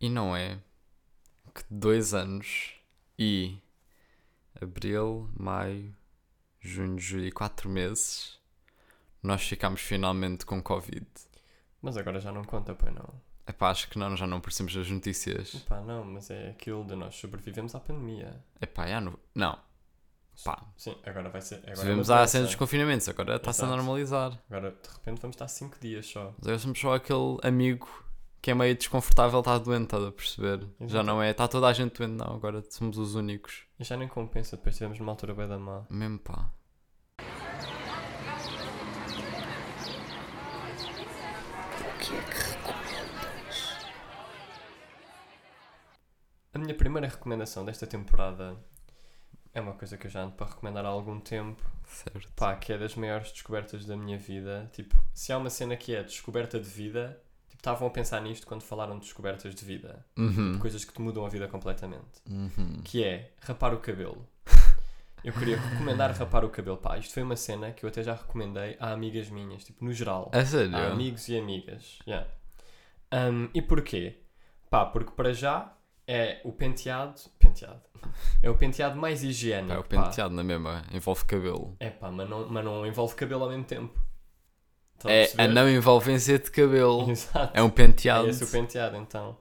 E não é que dois anos e abril, maio, junho, julho e quatro meses nós ficámos finalmente com Covid. Mas agora já não conta, pois não. Epá, acho que não, já não percebemos as notícias. Pá, não, mas é aquilo de nós sobrevivemos à pandemia. Epá, já não. Não. Pá, Sim, agora vai ser. Agora é uma tivemos a doença. cena dos confinamentos, agora está-se a normalizar. Agora de repente vamos estar 5 dias só. Mas agora somos só aquele amigo que é meio desconfortável, está doente, estás a perceber? Já Exato. não é, está toda a gente doente, não, agora somos os únicos. E já nem compensa, depois estivemos numa altura bem da má. Mesmo pá. A minha primeira recomendação desta temporada é uma coisa que eu já ando para recomendar há algum tempo. Certo. Pá, que é das maiores descobertas da minha vida. Tipo, se há uma cena que é descoberta de vida, estavam a pensar nisto quando falaram de descobertas de vida. Uhum. Coisas que te mudam a vida completamente. Uhum. Que é rapar o cabelo. Eu queria recomendar rapar o cabelo. Pá, isto foi uma cena que eu até já recomendei a amigas minhas, tipo, no geral. A sério? A amigos e amigas. Yeah. Um, e porquê? Pá, porque para já é o penteado. Penteado. É o penteado mais higiênico. Pá, é o pá. penteado na mesma, envolve cabelo. É pá, mas não, mas não envolve cabelo ao mesmo tempo. Estão a É perceber? a não envolvência de cabelo. Exato. É um penteado. É esse o penteado, então.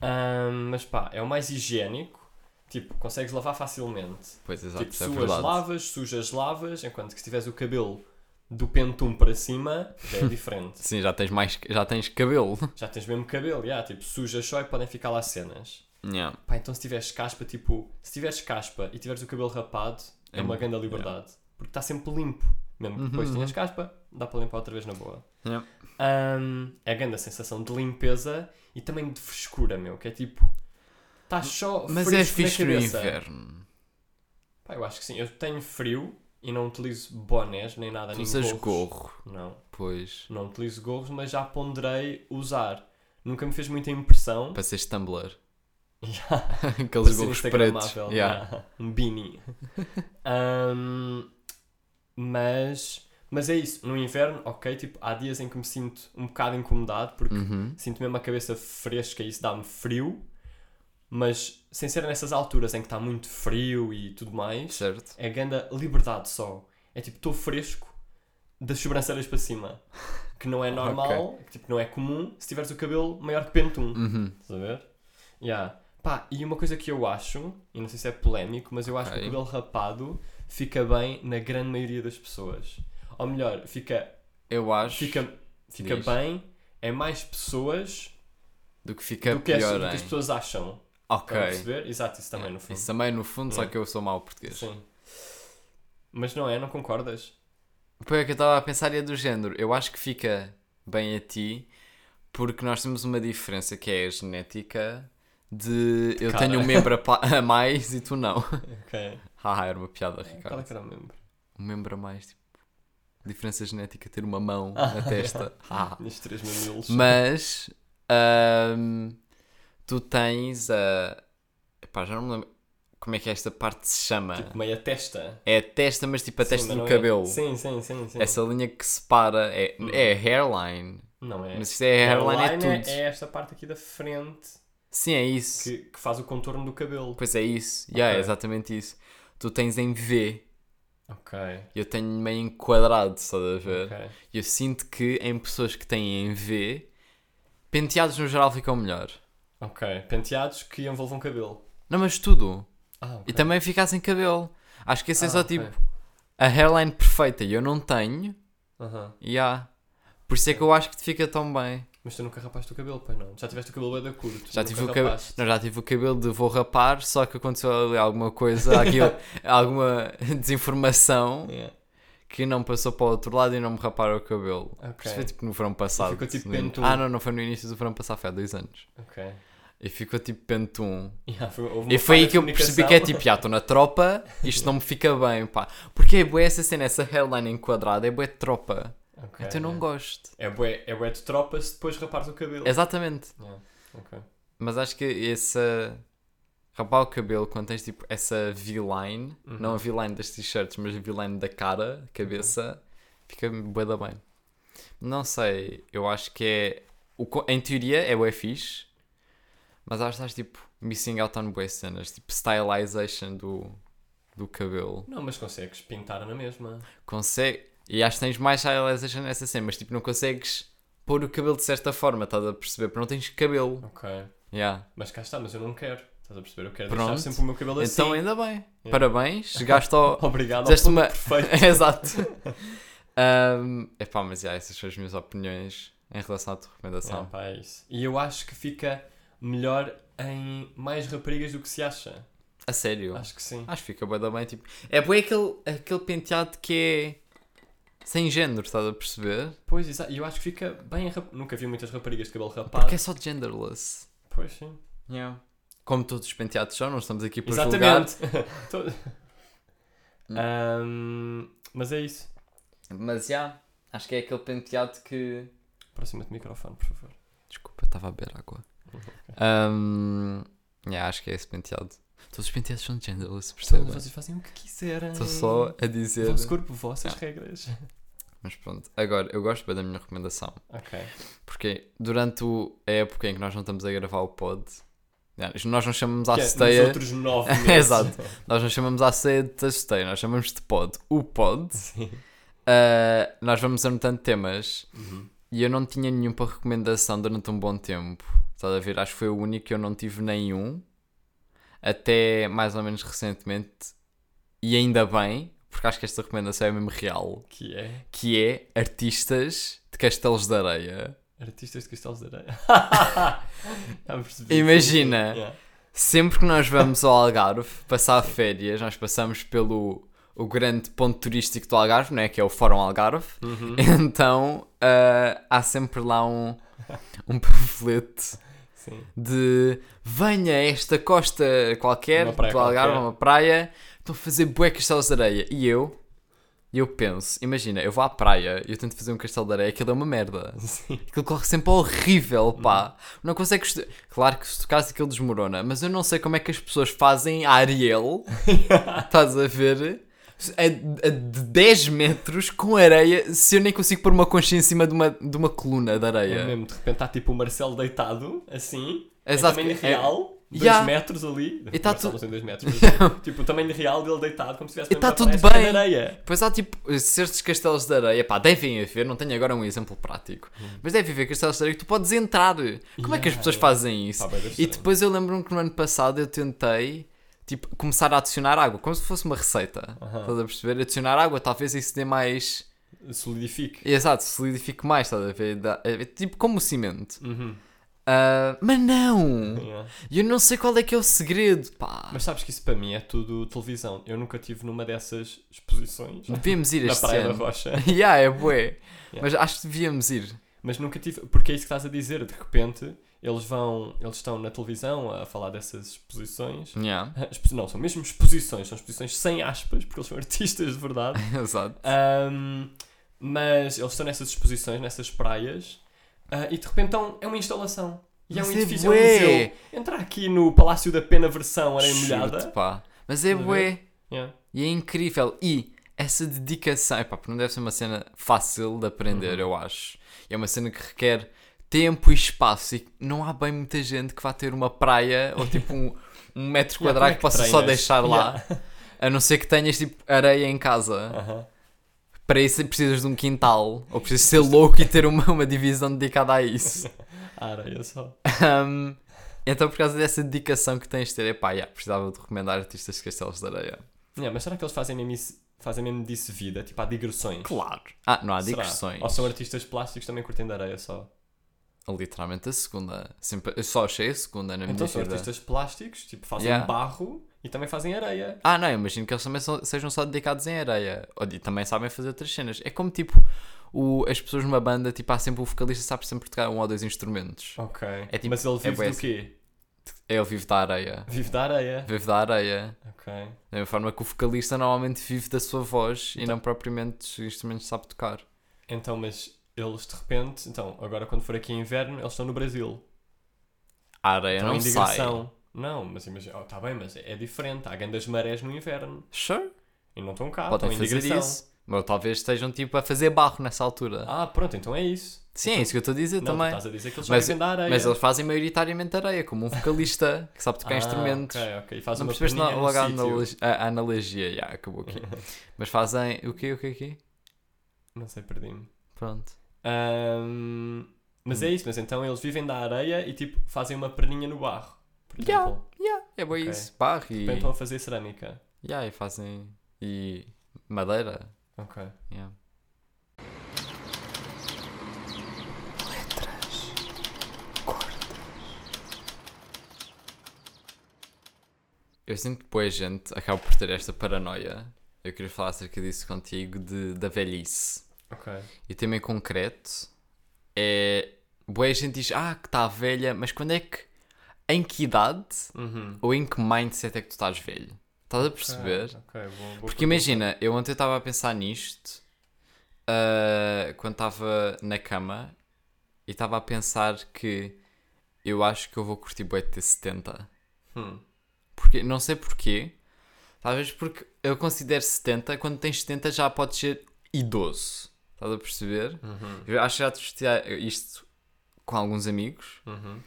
Ahm, mas pá, é o mais higiênico. Tipo, consegues lavar facilmente. Pois, exato, tipo, é suas lavas, sujas lavas, enquanto que se tiveres o cabelo do pentum para cima, já é diferente. Sim, já tens mais, já tens cabelo. já tens mesmo cabelo, já, tipo, sujas só e podem ficar lá cenas. Yeah. Pá, então se tiveres caspa, tipo, se tiveres caspa e tiveres o cabelo rapado, é, É uma grande liberdade. Porque está sempre limpo. Mesmo que depois Uhum. tenhas caspa, dá para limpar outra vez na boa. Yeah. Ahm, é a grande sensação de limpeza e também de frescura, meu, que é tipo. Estás só Mas fresco é fixe no inverno. Pá, eu acho que sim. Eu tenho frio e não utilizo bonés nem nada, Tu nem usas gorro. Não, Pois. não utilizo gorros, mas já ponderei usar. Nunca me fez muita impressão. Para seres Tumblr. Já. Aqueles gorros pretos. Yeah. yeah. Um beanie. Ahm, mas, mas é isso. No inverno, ok, tipo, há dias em que me sinto um bocado incomodado porque Uhum. sinto mesmo a cabeça fresca e isso dá-me frio. Mas sem ser nessas alturas em que está muito frio e tudo mais, Certo. é grande liberdade só. É tipo, estou fresco das sobrancelhas para cima. Que não é normal, que tipo, não é comum se tiveres o cabelo maior que pentum. Uhum. Estás a ver? Yeah. Pá, e uma coisa que eu acho, e não sei se é polémico, mas eu acho que Ok. o cabelo rapado fica bem na grande maioria das pessoas. Ou melhor, fica, Eu acho fica, fica Diz. bem em mais pessoas do que fica do que, as, pior, do que as pessoas acham. Ok. Perceber? Exato, isso também Yeah. no fundo. Isso também no fundo, só Yeah. que eu sou mau português. Sim. Mas não é? Não concordas? Depois é que eu estava a pensar é do género. Eu acho que fica bem a ti porque nós temos uma diferença que é a genética de eu cara. tenho um membro a, a mais e tu não. Ok. Haha, era uma piada, Qual é Ricardo. que era o membro? Um membro a mais, tipo, diferença genética ter uma mão Ah, na testa. Haha. Nestes três mamilos. Mas ahm, tu tens a. Epá, já não me lembro como é que esta parte se chama. Tipo, meia testa. É a testa, mas tipo a Sim, testa do é- cabelo. Sim, sim, sim. sim. Essa linha que separa é, Hum. é hairline. Não é. Mas isto é hairline, é Hairline tudo. é esta parte aqui da frente Sim, é isso. que, que faz o contorno do cabelo. Pois é isso. Yeah, é exatamente isso. Tu tens em V. Ok. Eu tenho meio enquadrado, estás a ver? ok. E eu sinto que em pessoas que têm em V, penteados no geral ficam melhor. Ok. Penteados que envolvam cabelo. Não, mas tudo. Ah, ok. E também ficar sem cabelo. Acho que esse é Ah, só ok. tipo a hairline perfeita e eu não tenho. Aham. E há. Por isso é que eu acho que te fica tão bem. Mas tu nunca rapaste o cabelo, pois não? Já tiveste o cabelo bem da curto. Já tive, o cabelo, não, já tive o cabelo de vou rapar, só que aconteceu ali alguma coisa, aqui, alguma desinformação Yeah. que não passou para o outro lado e não me raparam o cabelo. Ok. Isto foi tipo no verão passado. ficou tipo in- pentum. Ah, não, não foi no início do verão passado, foi há dois anos. Ok. E ficou tipo pentum. Yeah, foi, E foi aí que eu percebi que é tipo, já estou na tropa, isto não me fica bem, pá. Porque é bué essa cena, essa hairline enquadrada, é de tropa. Ok, então eu não yeah. gosto. É bué, é bué de tropa se depois rapares o cabelo. Exatamente. Yeah, ok. Mas acho que essa. Rapar o cabelo quando tens tipo essa V-line, Uhum. não a V-line das t-shirts, mas a V-line da cara, cabeça, fica bué da bem. Não sei, eu acho que é. O, em teoria é bué fixe, Mas acho que estás tipo missing out on boas cenas, tipo stylization do, do cabelo. Não, mas consegues pintar na mesma. Consegue. E acho que tens mais stylization nessa cena, mas tipo não consegues pôr o cabelo de certa forma, estás a perceber? Porque não tens cabelo. Ok. Yeah. Mas cá está, mas eu não quero. Estás a perceber? Eu quero Pronto. deixar sempre o meu cabelo assim. Então ainda bem. Parabéns, chegaste ao. Obrigado, ao uma- perfeito. Exato. Um, epá, mas yeah, essas são as minhas opiniões em relação à tua recomendação. é isso. E eu acho que fica melhor em mais raparigas do que se acha. A sério. Acho que sim. Acho que fica da bem, tipo... É bué aquele, aquele penteado que é... Sem género, estás a perceber? Pois, exato. E eu acho que fica bem. rap- Nunca vi muitas raparigas de cabelo rapado. Porque é só genderless. Pois sim. Como todos os penteados são, não estamos aqui para julgar. Exatamente. Ahm, mas é isso. Mas já, acho que é aquele penteado que... Aproxima-te do microfone, por favor. Desculpa, estava a beber água. Um, yeah, acho que é esse penteado. Todos os penteados são genderless, Todos percebem? vocês fazem o que quiserem. Estou só a dizer... Vosso corpo, vossas Ah. regras. Mas pronto, agora, eu gosto bem da minha recomendação. Ok. Porque durante a época em que nós não estamos a gravar o pod, nós não chamamos à Que é, ceia, outros nove. Exato. nós não chamamos à ceia de ceia, nós chamamos de pod. O pod, Sim. ah, nós vamos anotando temas Uhum. e eu não tinha nenhum para recomendação durante um bom tempo. Estás a ver? Acho que foi o único que eu não tive nenhum, até mais ou menos recentemente, e ainda bem, porque acho que esta recomendação é mesmo real, Que é que é artistas de castelos de areia. artistas de Cristelos de Areia. Percebi. Imagina. Yeah. Sempre que nós vamos ao Algarve passar férias, nós passamos pelo o grande ponto turístico do Algarve, né? que é o Fórum Algarve. Uhum. Então ah, há sempre lá um, um panfleto Sim. de venha a esta costa qualquer Uma praia do Algarve, qualquer. uma praia, estão a fazer bué castelos de areia. E eu, eu penso, imagina, eu vou à praia e eu tento fazer um castelo de areia, aquilo é uma merda. Sim. Aquilo corre sempre horrível, pá. Não consegues. Claro que se tocares aquilo desmorona, mas eu não sei como é que as pessoas fazem a Ariel. Estás a ver? A, a de 10 metros com areia, se eu nem consigo pôr uma concha em cima de uma, de uma coluna de É areia. mesmo, de repente está tipo o Marcelo deitado, assim, Exato, em tamanho é- real, 2 Yeah. metros ali. E tá Marcelo tu- não tem 2 metros, mas, tipo o tamanho real dele deitado, como se estivesse tá tudo bem. areia. Pois há tipo certos castelos de areia, pá, devem haver, não tenho agora um exemplo prático, mas deve haver castelos de areia que tu podes entrar. Como é que as Hum. Yeah, pessoas yeah. fazem isso? Pá, E depois eu lembro-me que no ano passado eu tentei tipo, começar a adicionar água, como se fosse uma receita. Aham. Estás a perceber? Adicionar água, talvez isso dê mais. Solidifique. Exato, solidifique mais, estás a ver? Dá- é tipo como o cimento. Uhum. Ah, mas não! Yeah. Eu não sei qual é que é o segredo, pá. Mas sabes que isso para mim é tudo televisão. Eu nunca tive numa dessas exposições Devíamos ir na este Praia da ano. Rocha. yeah, é bué. Yeah. Mas acho que devíamos ir. Mas nunca tive. Porque é isso que estás a dizer. De repente, eles vão. Eles estão na televisão a falar dessas exposições. Yeah. Não, são mesmo exposições. São exposições sem aspas, porque eles são artistas de verdade. Exato. Ahm, mas eles estão nessas exposições, nessas praias. ah, e de repente estão, é uma instalação. E é um Mas é edifício, é um museu. Entrar aqui no Palácio da Pena versão areia molhada. pá. Mas é bué. Yeah. E é incrível. E essa dedicação, epá, porque não deve ser uma cena fácil de aprender, Uhum. eu acho. É uma cena que requer tempo e espaço. E não há bem muita gente que vá ter uma praia ou tipo um, um metro Yeah, como quadrado é que possa só deixar lá. Yeah. A não ser que tenhas tipo areia em casa. Aham. Para isso precisas de um quintal. Ou precisas ser louco e ter uma, uma divisão dedicada a isso. A areia só. Um, então, por causa dessa dedicação que tens de ter, epá, yeah, precisava de recomendar artistas de castelos de areia. Yeah, mas será que eles fazem mesmo, isso, fazem mesmo disso vida? Tipo, há digressões? Claro. Ah, não há Será? digressões. Ou são artistas plásticos também curtem de areia só? Literalmente a segunda. Sempre, eu só achei a segunda na Então minha são vida. artistas plásticos, tipo, fazem Yeah. barro e também fazem areia. Ah, não, eu imagino que eles também são- sejam só dedicados em areia. E também sabem fazer outras cenas. É como tipo o, as pessoas numa banda, tipo, há sempre o vocalista sabe sempre tocar um ou dois instrumentos. Ok. É tipo- mas ele vive bué do quê? É ele vive da areia. Vive da areia. Vive da areia. Ok. Da mesma forma que o vocalista normalmente vive da sua voz e Então- não propriamente dos instrumentos que sabe tocar. Então, mas eles de repente, então, agora quando for aqui inverno, eles estão no Brasil. A areia Estão não sai. Não, mas imagina, oh, tá bem, mas é diferente. Há grandes marés no inverno Sure. e não estão cá, Podem estão fazer isso. Ou talvez estejam tipo a fazer barro nessa altura. Ah, pronto, então é isso. Sim, é isso que eu estou a dizer Não, também. estás a dizer que eles Mas- vivem da areia. Mas eles fazem maioritariamente areia, como um vocalista que sabe tocar ah, instrumentos. Ok, ok. Faz Não percebeste na- no logo a, analogia, a analogia, já, acabou aqui. Mas fazem. O quê? O quê? O quê? Não sei, perdi-me. Pronto. Ahm, mas Hum. é isso, mas então eles vivem da areia e tipo fazem uma perninha no barro. Por Yeah. exemplo. Yeah, é bom Ok. isso. Barro e. Depois estão a fazer cerâmica. Yeah, e fazem. E. Madeira. Ok. Yeah. Letras. Cordas. Eu sinto que boa gente acaba por ter esta paranoia. Eu queria falar acerca disso contigo, de, da velhice. Ok. E também concreto é. Boa gente diz, ah, que está velha, mas quando é que. Em que idade Uhum. ou em que mindset é que tu estás velho? Estás a perceber? Ok, ok, boa- boa Porque imagina, eu ontem estava a pensar nisto ah, quando estava na cama e estava a pensar que eu acho que eu vou curtir bué de ter 70. Hum. Porque, não sei porquê. Talvez porque eu considero 70, quando tens 70 já podes ser idoso. Estás a perceber? Uhum. Eu acho que já discuti isto com alguns amigos. Uhum.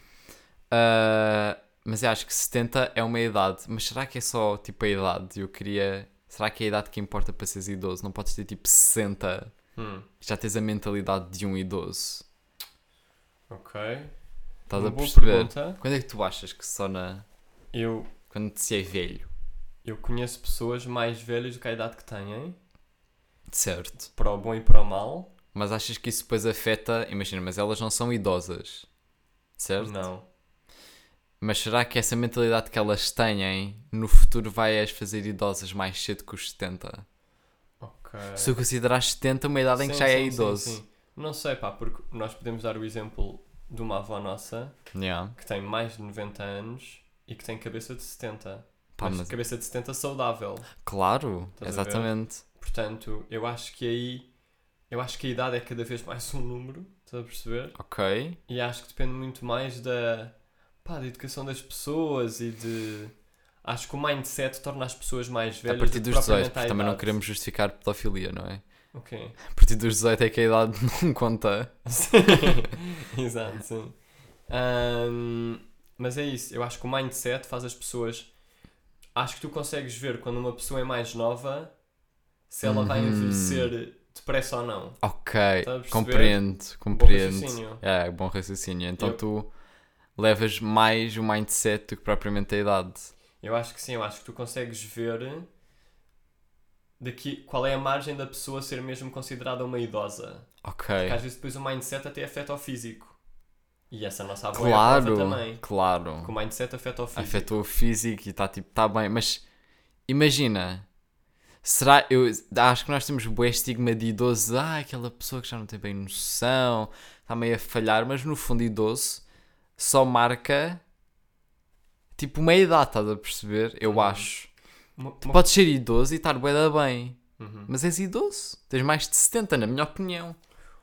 Ah, mas eu acho que 70 é uma idade. Mas será que é só tipo a idade? Eu queria. Será que é a idade que importa para seres idoso? Não podes ter tipo 60 Hum. já tens a mentalidade de um idoso. Ok. Estás Uma a perceber? pergunta. Quando é que tu achas que só na. Eu, Quando se é velho? eu conheço pessoas mais velhas do que a idade que têm, Certo. para o bom e para o mal. Mas achas que isso depois afeta. Imagina, mas elas não são idosas. Certo? Não. Mas será que essa mentalidade que elas têm no futuro vai as fazer idosas mais cedo que os 70? Ok. Se tu considerares 70 uma idade em que Sim, já é sim, sim, idoso. sim. Não sei, pá, porque nós podemos dar o exemplo de uma avó nossa Yeah. que tem mais de 90 anos e que tem cabeça de 70. Pá, mas, mas- cabeça de 70 saudável. Claro, Estás exatamente. Portanto, eu acho que aí. Eu acho que a idade é cada vez mais um número, estás a perceber? Ok. E acho que depende muito mais da. pá, da educação das pessoas e de. Acho que o mindset torna as pessoas mais velhas. a partir dos 18, propriamente porque também não queremos justificar pedofilia, não é? Ok. A partir dos 18 é que a idade não conta. Sim. Exato, sim. Ahm, mas é isso, eu acho que o mindset faz as pessoas. Acho que tu consegues ver quando uma pessoa é mais nova se ela vai Uhum. envelhecer depressa ou não. Ok, a perceber? compreendo, Bom compreendo. raciocínio. É, bom raciocínio. Então Eu- tu levas mais o mindset do que propriamente a idade. Eu acho que sim, eu acho que tu consegues ver daqui, qual é a margem da pessoa ser mesmo considerada uma idosa. Ok. Porque às vezes depois o mindset até afeta o físico. E essa nossa avó é a Claro, prova também. claro. Que o mindset afeta o físico. Afetou o físico e está tipo, tá bem, mas imagina, será, eu acho que nós temos bué estigma de idoso, ah, aquela pessoa que já não tem bem noção, está meio a falhar, mas no fundo idoso só marca tipo uma idade, estás a perceber? Eu Uhum. acho. Uma- Tu uma- podes ser idoso e estar bué da bem, Uhum. mas és idoso, tens mais de 70 na minha opinião.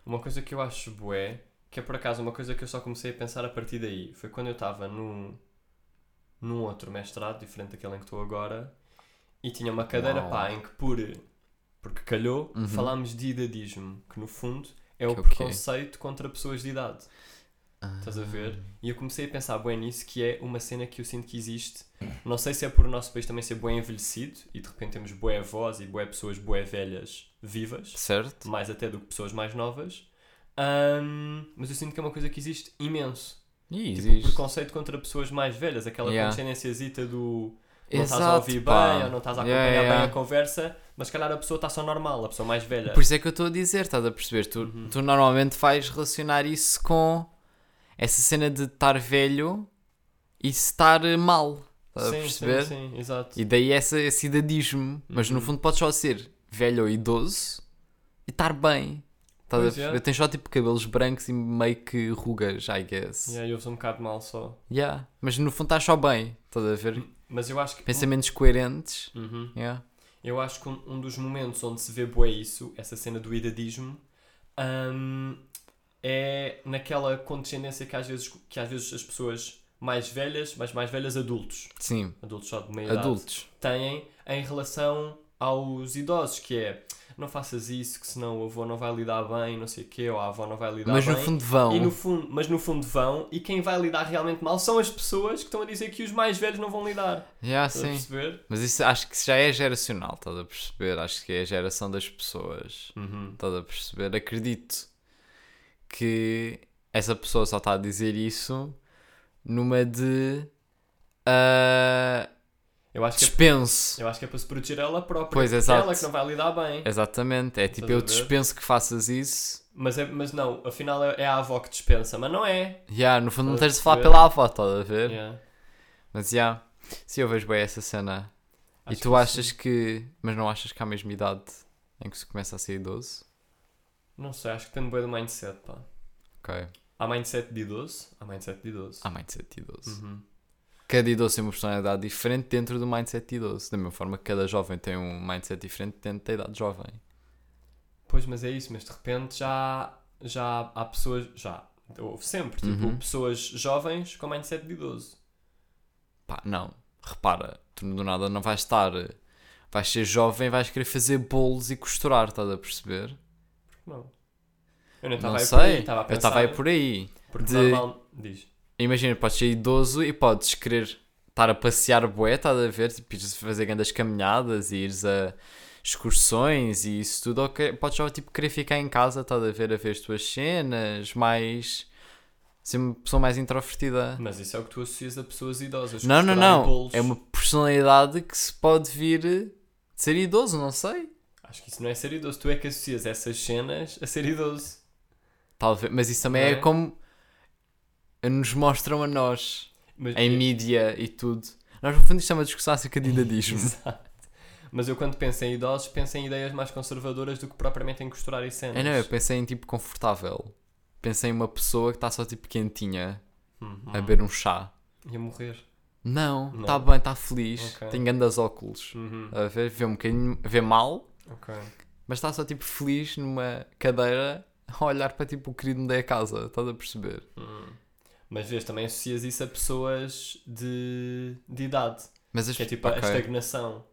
Uma coisa que eu acho bué, que é por acaso uma coisa que eu só comecei a pensar a partir daí, foi quando eu estava num, num outro mestrado, diferente daquele em que estou agora, e tinha uma cadeira, Uau. pá, em que por... Porque calhou, Uhum. falámos de idadismo, que no fundo é o Que é preconceito contra pessoas de idade. Estás a ver? E eu comecei a pensar bem nisso, que é uma cena que eu sinto que existe. Não sei se é por o nosso país também ser bem envelhecido e de repente temos boé avós e boé pessoas boé velhas vivas, Certo? mais até do que pessoas mais novas. Ahm, mas eu sinto que é uma coisa que existe imenso. E Tipo, existe. preconceito contra pessoas mais velhas, aquela Yeah. condescendênciazita do não estás a ouvir pá. bem ou não estás a Yeah, acompanhar yeah. bem a conversa, mas se calhar a pessoa está só normal, a pessoa mais velha. Por isso é que eu estou a dizer, estás a perceber? Tu, Uhum. tu normalmente vais relacionar isso com essa cena de estar velho e estar eh, mal. Estás a perceber? sim, sim, exato. E daí essa, esse idadismo. Mas no Uhum. fundo podes só ser velho ou idoso e estar bem. Estás a Pois, perceber? yeah. Tens só tipo cabelos brancos e meio que rugas, I guess. E aí ouves um bocado mal só. Yeah. Mas no fundo estás só bem. Estás a ver? Mas eu acho que. Pensamentos coerentes. Uhum. Yeah. Eu acho que um, um dos momentos onde se vê bué isso, essa cena do idadismo, hum, é naquela condescendência que às, vezes, que às vezes as pessoas mais velhas, mas mais velhas adultos, Sim. adultos só de meia idade, Adultos. têm em relação aos idosos, que é não faças isso, que senão o avô não vai lidar bem, não sei o quê, ou a avó não vai lidar Mas bem. no fundo vão. E no fundo, mas no fundo vão, e quem vai lidar realmente mal são as pessoas que estão a dizer que os mais velhos não vão lidar. Yeah, Estás a sim. perceber? Mas isso acho que já é geracional, estás a perceber? Acho que é a geração das pessoas. Uhum. Estás a perceber? Acredito que essa pessoa só está a dizer isso numa de. ah, Eu, acho que é, dispense. eu acho que é para se proteger ela própria. Pois, exato. Ela que não vai lidar bem. Exatamente. É tipo, eu dispenso que faças isso. Mas, é, mas não, afinal é é a avó que dispensa, mas não é. Yeah, no fundo não tens de falar pela avó, estás a ver? Yeah. Mas já. Yeah, sim, eu vejo bem essa cena. Acho e tu que achas sim. que. Mas não achas que há a mesma idade em que se começa a ser idoso? Não sei, acho que depende bem do mindset, pá. Ok. Há mindset de idoso? Há mindset de idoso. Há mindset de idoso. Uhum. Cada idoso tem uma personalidade diferente dentro do mindset de idoso. Da mesma forma que cada jovem tem um mindset diferente dentro da idade jovem. Pois, mas é isso, mas de repente já, já há pessoas, já, houve sempre, tipo, Uhum. pessoas jovens com mindset de idoso. Pá, não. Repara, tu do nada não vais estar. Vais ser jovem, vais querer fazer bolos e costurar, estás a perceber? Não. Eu não estava aí por aí, estava a Eu pensar. estava aí por aí. Porque de- normal, diz. Imagina, podes ser idoso e podes querer estar a passear bué, estás a ver? Tipo, ires fazer grandes caminhadas e ires a excursões e isso tudo. ok podes só tipo, querer ficar em casa, estás a ver? A ver as tuas cenas, mais. Ser uma pessoa mais introvertida. Mas isso é o que tu associas a pessoas idosas. Não, não, não. bolos. É uma personalidade que se pode vir de ser idoso, não sei. Acho que isso não é ser idoso. Tu é que associas essas cenas a ser idoso. Talvez, mas isso também é é? como nos mostram a nós, Mas, em mídia e tudo. Nós, no fundo, isto é uma discussão acerca de idadismo. Exato. Mas eu quando penso em idosos, penso em ideias mais conservadoras do que propriamente em costurar e cenas. É, não, eu pensei em tipo confortável. Pensei em uma pessoa que está só tipo quentinha Uhum. a beber um chá. Ia morrer. Não, está bem, está feliz. Ok. Tem grandes óculos. Uhum. A ver, vê um bocadinho, vê mal, Ok. mas está só tipo feliz numa cadeira a olhar para tipo o querido da casa. Estás a perceber? Hum. Mas vês, também associas isso a pessoas de, de idade. Mas as Que é tipo a ok, estagnação.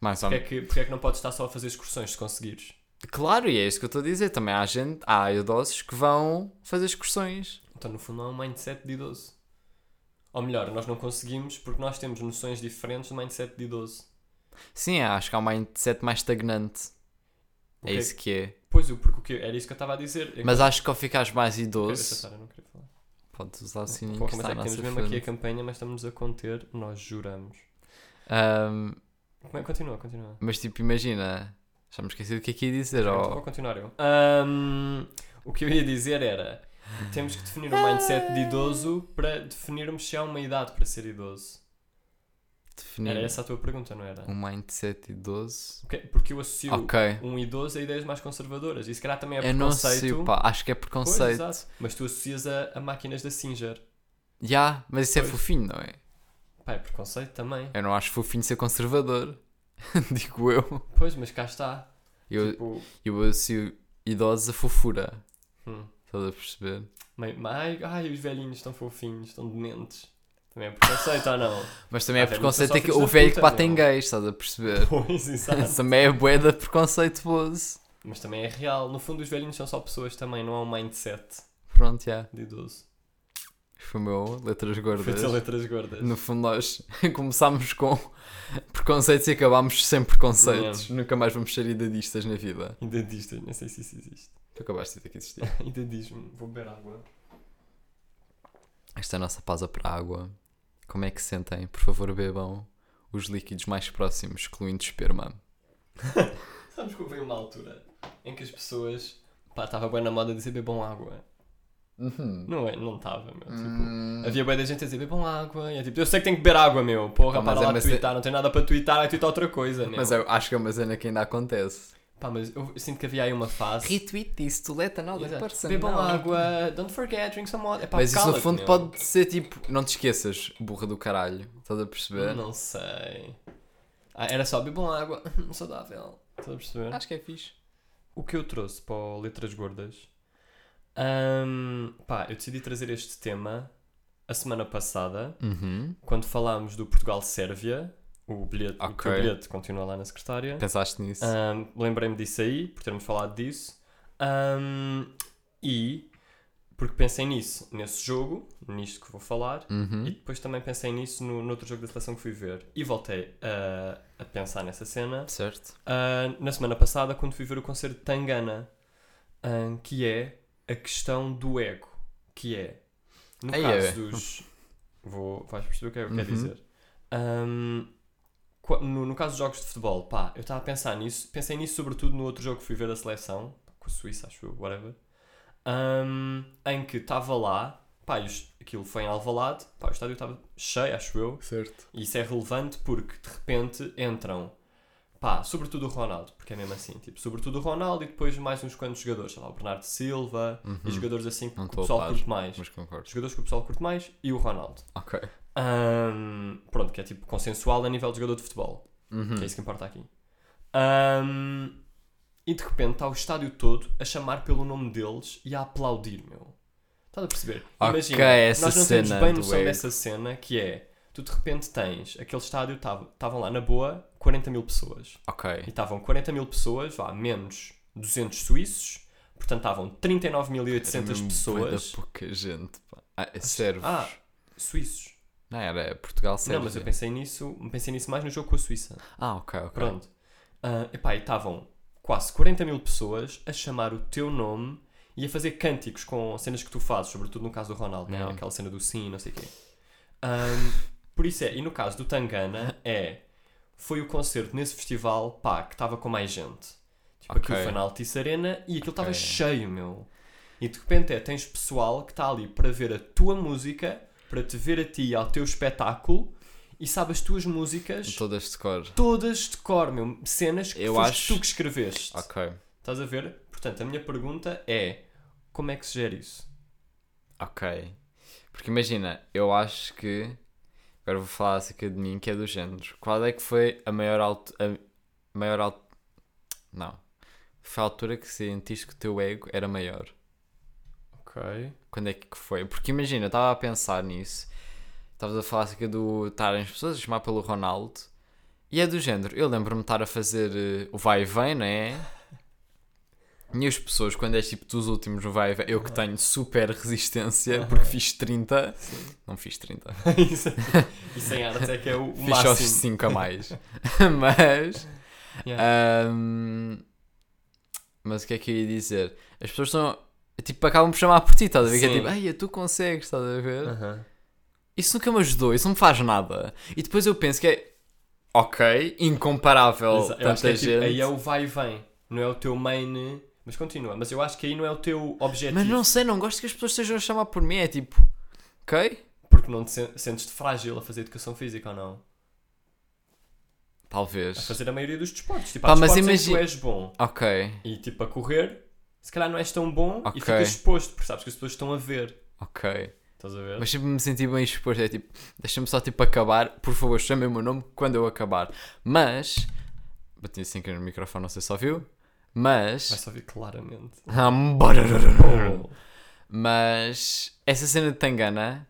mais Porque é, que, porque é que não podes estar só a fazer excursões se conseguires? Claro, e é isso que eu estou a dizer. Também há gente, há idosos que vão fazer excursões. Então, no fundo, é um mindset de idoso. Ou melhor, nós não conseguimos porque nós temos noções diferentes do mindset de idoso. Sim, acho que há um mindset mais estagnante. É isso que é. Pois, porque o que era isso que eu estava a dizer. Mas acho que ao ficares mais idoso, eu queria falar. Podes usar o sininho Porra, que está à temos mesmo aqui a campanha, mas estamos a conter, nós juramos. Como é? Continua, continua. mas tipo, imagina, já me esqueci do que é que ia dizer. Ó. vou continuar eu. Ahm, o que eu ia dizer era: temos que definir um mindset de idoso para definirmos se há uma idade para ser idoso. Definir Era essa a tua pergunta, não era? um mindset idoso. Ok, Porque eu associo Ok. um idoso a ideias mais conservadoras. E se calhar também é eu não preconceito. sei, pá, acho que é Pois, preconceito. exato. Mas tu associas a, a máquinas da Singer. Já, mas isso é Pois. fofinho, não é? Pá, é preconceito também. Eu não acho fofinho ser conservador. Digo eu. Pois, mas cá está. Eu, Tipo, eu associo idosos a fofura. hum, Estás a perceber? ai, ai, os velhinhos estão fofinhos, estão dementes. Também é preconceito ou não? Mas também é Ah, velho, preconceito é que o da velho que bate em gays, estás a perceber? Pois, exato. também é bué de preconceituoso. Mas também é real. No fundo, os velhinhos são só pessoas também, não há um mindset Pronto, já. de idoso. Foi o meu letras gordas. Foi letras gordas. No fundo, nós começámos com preconceitos e acabámos sem preconceitos. Nunca mais vamos ser idadistas na vida. Idadistas, não sei se isso existe. Tu acabaste de dizer que existia. Idadismo, vou beber água. Esta é a nossa pausa para a água. Como é que se sentem? Por favor, bebam os líquidos mais próximos, excluindo esperma. Sabes que houve uma altura em que as pessoas. Pá, estava bem na moda dizer bebam água. Não é? Não estava, meu. Tipo, Hum. Havia bem da gente a dizer bebam água. E é tipo, eu sei que tenho que beber água, meu. Porra, mas para é lá twittar. Não tem nada para twittar, vai twittar outra coisa, meu. Mas eu acho que é uma cena que ainda acontece. Pá, mas eu sinto que havia aí uma fase. Retweet isso, tu leta nada, parça, Bebam água, don't forget, drink some water. Epá, Mas isso no fundo meu. pode ser tipo, não te esqueças, burra do caralho. Estás a perceber? Não sei. Ah, era só bebam água saudável. Estás a perceber? Acho que é fixe. O que eu trouxe para o Letras Gordas. Ahm, pá, eu decidi trazer este tema a semana passada, Uhum. quando falámos do Portugal-Sérvia o bilhete, o Ok. teu bilhete continua lá na secretária. Pensaste nisso? Ahm, Lembrei-me disso aí, por termos falado disso. Ahm, e porque pensei nisso, nesse jogo, nisto que vou falar, Uhum. e depois também pensei nisso no, no outro jogo da seleção que fui ver. E voltei a, a pensar nessa cena Certo. ah, na semana passada, quando fui ver o concerto de Tangana, ah, que é a questão do ego. Que é, no Ei, caso é. dos. Vou, vais perceber o que é que eu quero Uhum. dizer. Ahm, qua- no, no caso dos jogos de futebol, pá, eu estava a pensar nisso. Pensei nisso sobretudo no outro jogo que fui ver da seleção, com a Suíça, acho eu, whatever. ahm, em que estava lá, pá, os- aquilo foi em Alvalade, pá, o estádio estava cheio, acho eu. Certo. E isso é relevante porque de repente entram, pá, sobretudo o Ronaldo, porque é mesmo assim, tipo, sobretudo o Ronaldo e depois mais uns quantos jogadores, sei lá, o Bernardo Silva e jogadores assim que Não o pessoal curte mais. Mas concordo. Jogadores que o pessoal curte mais e o Ronaldo. Ok. Ahm, pronto, que é tipo consensual a nível de jogador de futebol, Uhum. que é isso que importa aqui. Ahm, e de repente está o estádio todo a chamar pelo nome deles e a aplaudir, meu. Estás a perceber? Imagina, essa nós não temos bem noção dessa cena que é, tu de repente tens, aquele estádio estavam lá na boa 40 mil pessoas. E Ok. estavam 40 mil pessoas, vá, menos 200 suíços, portanto estavam 39.800 Era mesmo bué pessoas. da pouca gente, pá. Ah, é servos. Ah, suíços. Não, era Portugal Não, mas eu Sérvia. pensei nisso, pensei nisso mais no jogo com a Suíça. Ah, ok, ok. Pronto. Ah, epá, e estavam quase 40 mil pessoas a chamar o teu nome e a fazer cânticos com cenas que tu fazes, sobretudo no caso do Ronaldo, né? Aquela cena do sim, não sei o quê. Ahm, por isso é, e no caso do Tangana, é, foi o concerto nesse festival, pá, que estava com mais gente. Tipo, Ok. aquilo foi na Altice Arena e aquilo estava Ok. cheio, meu. E de repente é, tens pessoal que está ali para ver a tua música, para te ver a ti ao teu espetáculo e sabe as tuas músicas Todas de cor. todas de cor, meu. Cenas que Eu acho- tu que escreveste. Ok. Estás a ver? Portanto, a minha pergunta é: como é que se gera isso? Ok. Porque imagina, eu acho que. Agora vou falar acerca de mim, que é do género. Qual é que foi a maior altura. A maior altura. Não. Foi a altura que sentiste que o teu ego era maior. Ok. Quando é que foi? Porque imagina, eu estava a pensar nisso. Estavas a falar acerca do estarem as pessoas a chamar pelo Ronaldo. E é do género. Eu lembro-me de estar a fazer eh, o vai e vem, não é? E as pessoas, quando és tipo dos últimos no vai e vem, eu que tenho super resistência, porque fiz 30. Não fiz 30. isso, isso em artes é que é o, o Fiz só máximo. 5 a mais. mas. Yeah. ahm, mas o que é que eu ia dizer? As pessoas estão. Tipo, acabam por chamar por ti, estás a ver? Que é Sim. tipo, ai, tu consegues, estás a ver? Aham. Isso nunca me ajudou, isso não me faz nada. E depois eu penso que é. Ok, incomparável. Exa- Eu acho que tanta é tipo, gente. aí é o vai e vem. Não é o teu main. Mas continua. Mas eu acho que aí não é o teu objetivo. Mas não sei, não gosto que as pessoas estejam a chamar por mim. É tipo, ok, Porque não te sen- sentes-te frágil a fazer educação física ou não? A talvez. fazer a maioria dos desportos. Tipo, Pá, há mas desportos em que tu imagi- és bom. Ok, E tipo, a correr, se calhar não és tão bom Ok. e ficas exposto, porque sabes que as pessoas estão a ver. ok. Estás a ver? Mas sempre me senti bem exposto. É tipo, deixa-me só tipo acabar. Por favor, chamem o meu nome quando eu acabar. Mas. Bati assim aqui no microfone, não sei se só viu. Mas. Vai-se ouvir claramente. Ah. Oh. Mas. Essa cena de Tangana.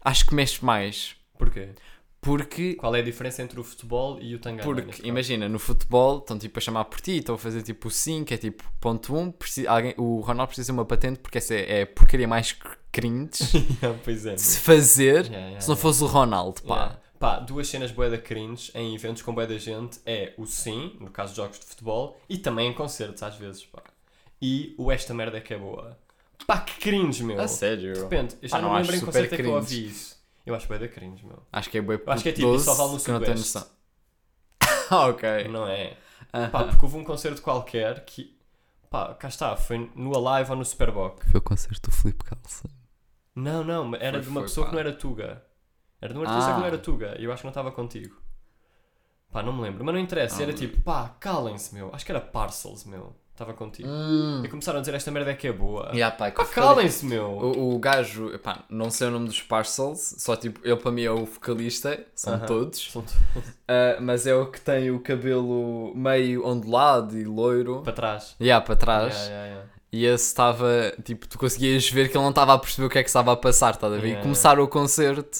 Acho que mexe mais. Porquê? Porque. Qual é a diferença entre o futebol e o tangana? Porque, imagina, no futebol estão tipo a chamar por ti, estão a fazer tipo o 5, é tipo ponto 1, um, alguém, o Ronaldo precisa de uma patente porque essa é, é a porcaria mais cr- cringe Yeah, é. de se fazer Yeah, yeah, se não fosse o Ronaldo, pá. Pá, duas cenas bué da cringe em eventos com bué da gente é o sim, no caso de jogos de futebol, e também em concertos às vezes, pá. E o esta merda é que é boa. Pá, que cringe, meu. A sério? De repente, eu já Pá, não, não me lembro em concerto é que eu cringe. ouvi isso. Eu acho bué da cringe, meu. Acho que é bem acho que é tipo, isso só vale no que não tenho Sudoeste. noção. ok. Não é? Aham. Pá, porque houve um concerto qualquer que, pá, cá está, foi no Alive ou no Superboc. Foi o concerto do Filipe Calça. Não, não, era Foi, de uma foi, pessoa pá. que não era Tuga. Era de um artista Ah. que não era Tuga. E eu acho que não estava contigo. Pá, não me lembro. Mas não interessa. Ah, era mas- tipo, pá, calem-se, meu. Acho que era Parcels, meu. Estava contigo. Hum. E começaram a dizer esta merda é que é boa. Yeah, pá, Pá, calem-se, meu. O, o gajo, epá, não sei o nome dos Parcels, só tipo, ele para mim é o vocalista, são Aham. todos. São t- Ah, mas é o que tem o cabelo meio ondulado e loiro. Para trás. Yeah, para trás. Yeah, yeah, yeah. E esse estava, tipo, tu conseguias ver que ele não estava a perceber o que é que estava a passar, estás a ver? E começaram o concerto.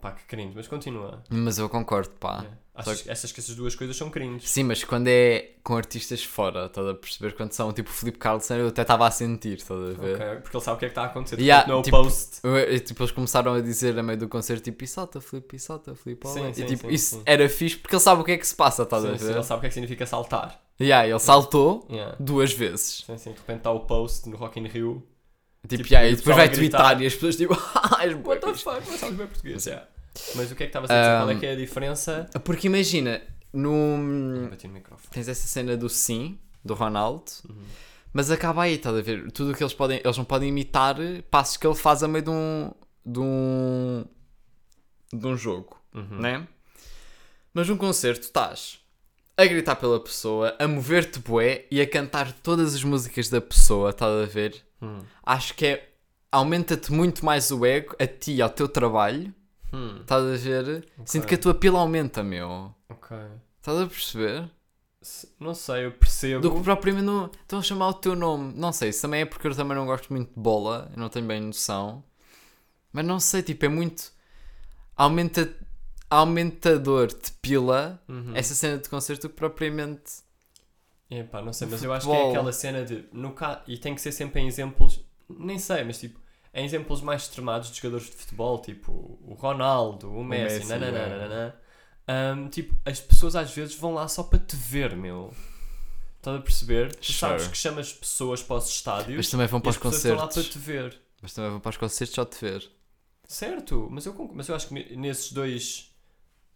Pá, que cringe. Mas continua. Mas eu concordo, pá. Achas, achas que essas duas coisas são cringe? Sim, mas quando é com artistas fora, estás a perceber? Quando são tipo o Filipe Carlson, eu até estava a sentir, estás a ver? Ok, porque ele sabe o que é que está a acontecer. Yeah, repente no tipo, post. Tipo, eles começaram a dizer a meio do concerto, tipo, e salta, Filipe, e salta, Filipe, olé." Sim, sim, E tipo, sim, isso era fixe porque ele sabe o que é que se passa, estás a Sim, sim, ver? ele sabe o que é que significa saltar. Yeah, ele saltou Yeah. duas vezes. Sim, sim, de repente está o post no Rock in Rio. Tipo, Tipo, yeah, e depois vai twittar e as pessoas tipo, ah, és What the fixe." fuck, não sabes bem português. Yeah. Mas o que é que estavas a dizer? Qual é Um, que é a diferença? Porque imagina, no... Bati no microfone. tens essa cena do sim, do Ronaldo, Uhum. mas acaba aí, estás a ver? Tudo o que eles podem, eles não podem imitar passos que ele faz a meio de um, de um, de um jogo, Uhum. né? Mas num concerto estás a gritar pela pessoa, a mover-te bué e a cantar todas as músicas da pessoa, estás a ver? Hum. Acho que é, aumenta-te muito mais o ego, a ti ao teu trabalho, Hum. estás a ver? Sinto que a tua pila aumenta, meu. Ok. Estás a perceber? Se- Não sei, eu percebo. Do que propriamente não estão a chamar o teu nome. Não sei, se também é porque eu também não gosto muito de bola, eu não tenho bem noção. Mas não sei, tipo, é muito. Aumenta, aumentador de pila Uhum. essa cena de concerto do que propriamente. Epá, não sei, mas eu acho que é aquela cena de. No ca... E tem que ser sempre em exemplos. Nem sei, mas tipo. Em exemplos mais extremados de jogadores de futebol, tipo o Ronaldo, o Messi, Messi, nananã, é. Ahm, tipo, as pessoas às vezes vão lá só para te ver, meu. Estás a perceber? Tu sabes Sure. que chamas pessoas para os estádios Mas também vão para os pessoas estão lá para concertos. te ver. Mas também vão para os concertos só te ver. Certo, mas eu, mas eu acho que ne- nesses dois,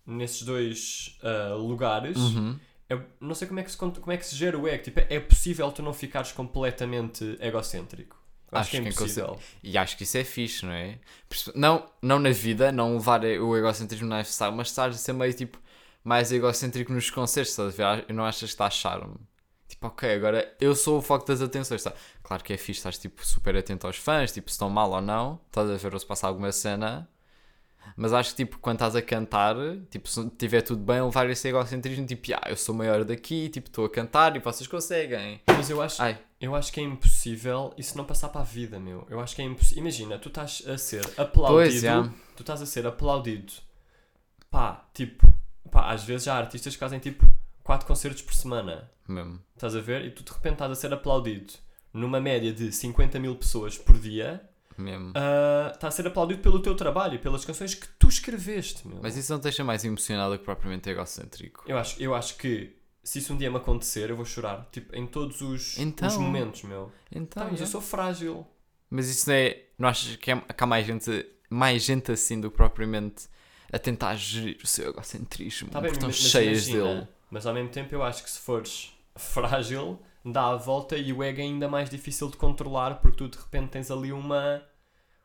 nesses dois ah, lugares, Uhum. Eu não sei como é, que se, como é que se gera o ego. Tipo, é possível tu não ficares completamente egocêntrico. Acho, Acho que é é impossível. E acho que isso é fixe, não é? Não, não na vida, não levar o egocentrismo na lifestyle, mas estar a ser meio tipo mais egocêntrico nos concertos, estás a ver? Eu não achas que está a charme. Tipo, ok, agora eu sou o foco das atenções. Tá? Claro que é fixe, estás tipo super atento aos fãs, tipo, se estão mal ou não, estás a ver ou se passa alguma cena. Mas acho que tipo, quando estás a cantar, tipo, se tiver tudo bem, levar esse egocentrismo, tipo, ah, eu sou maior daqui, tipo, estou a cantar e vocês conseguem. Mas eu acho, Ai, eu acho que é impossível isso não passar para a vida, meu. Eu acho que é impossível. Imagina, tu estás a ser aplaudido. pois, já. Tu estás a ser aplaudido. Pá, tipo, pá, às vezes há artistas que fazem tipo 4 concertos por semana. Mesmo. Estás a ver? E tu de repente estás a ser aplaudido numa média de 50 mil pessoas por dia. Mesmo. ah, está a ser aplaudido pelo teu trabalho e pelas canções que tu escreveste, meu. Mas isso não te deixa mais emocionado que propriamente egocêntrico. Eu acho, eu acho que se isso um dia me acontecer, eu vou chorar. Tipo, em todos os, Então. os momentos, meu. Então, Tá, mas eu já. sou frágil. Mas isso não é. Não achas que, é, que há mais gente, mais gente assim do que propriamente a tentar gerir o seu egocentrismo? Tá bem, porque estão mas cheias imagina, dele. Mas ao mesmo tempo eu acho que se fores frágil, dá a volta e o ego é ainda mais difícil de controlar porque tu de repente tens ali uma,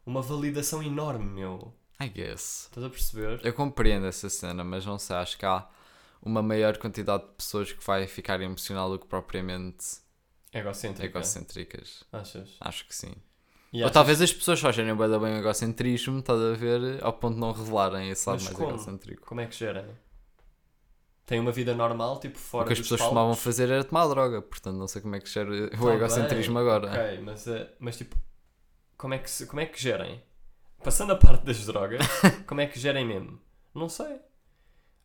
uma validação enorme, meu. I guess. Estás a perceber? Eu compreendo essa cena, mas não sei, acho que há uma maior quantidade de pessoas que vai ficar emocional do que propriamente Egocêntrica. egocêntricas. Achas? Acho que sim. E Ou achas- talvez as pessoas só gerem bem o egocentrismo, estás a ver, ao ponto de não revelarem esse lado Mas mais como? egocêntrico. Como é que gerem? Têm uma vida normal, tipo fora O que as pessoas palcos? costumavam fazer era tomar droga, portanto não sei como é que gera o Tá egocentrismo bem, agora. Ok, mas, eh, mas tipo, como é, que se, como é que gerem? Passando a parte das drogas, como é que gerem mesmo? Não sei.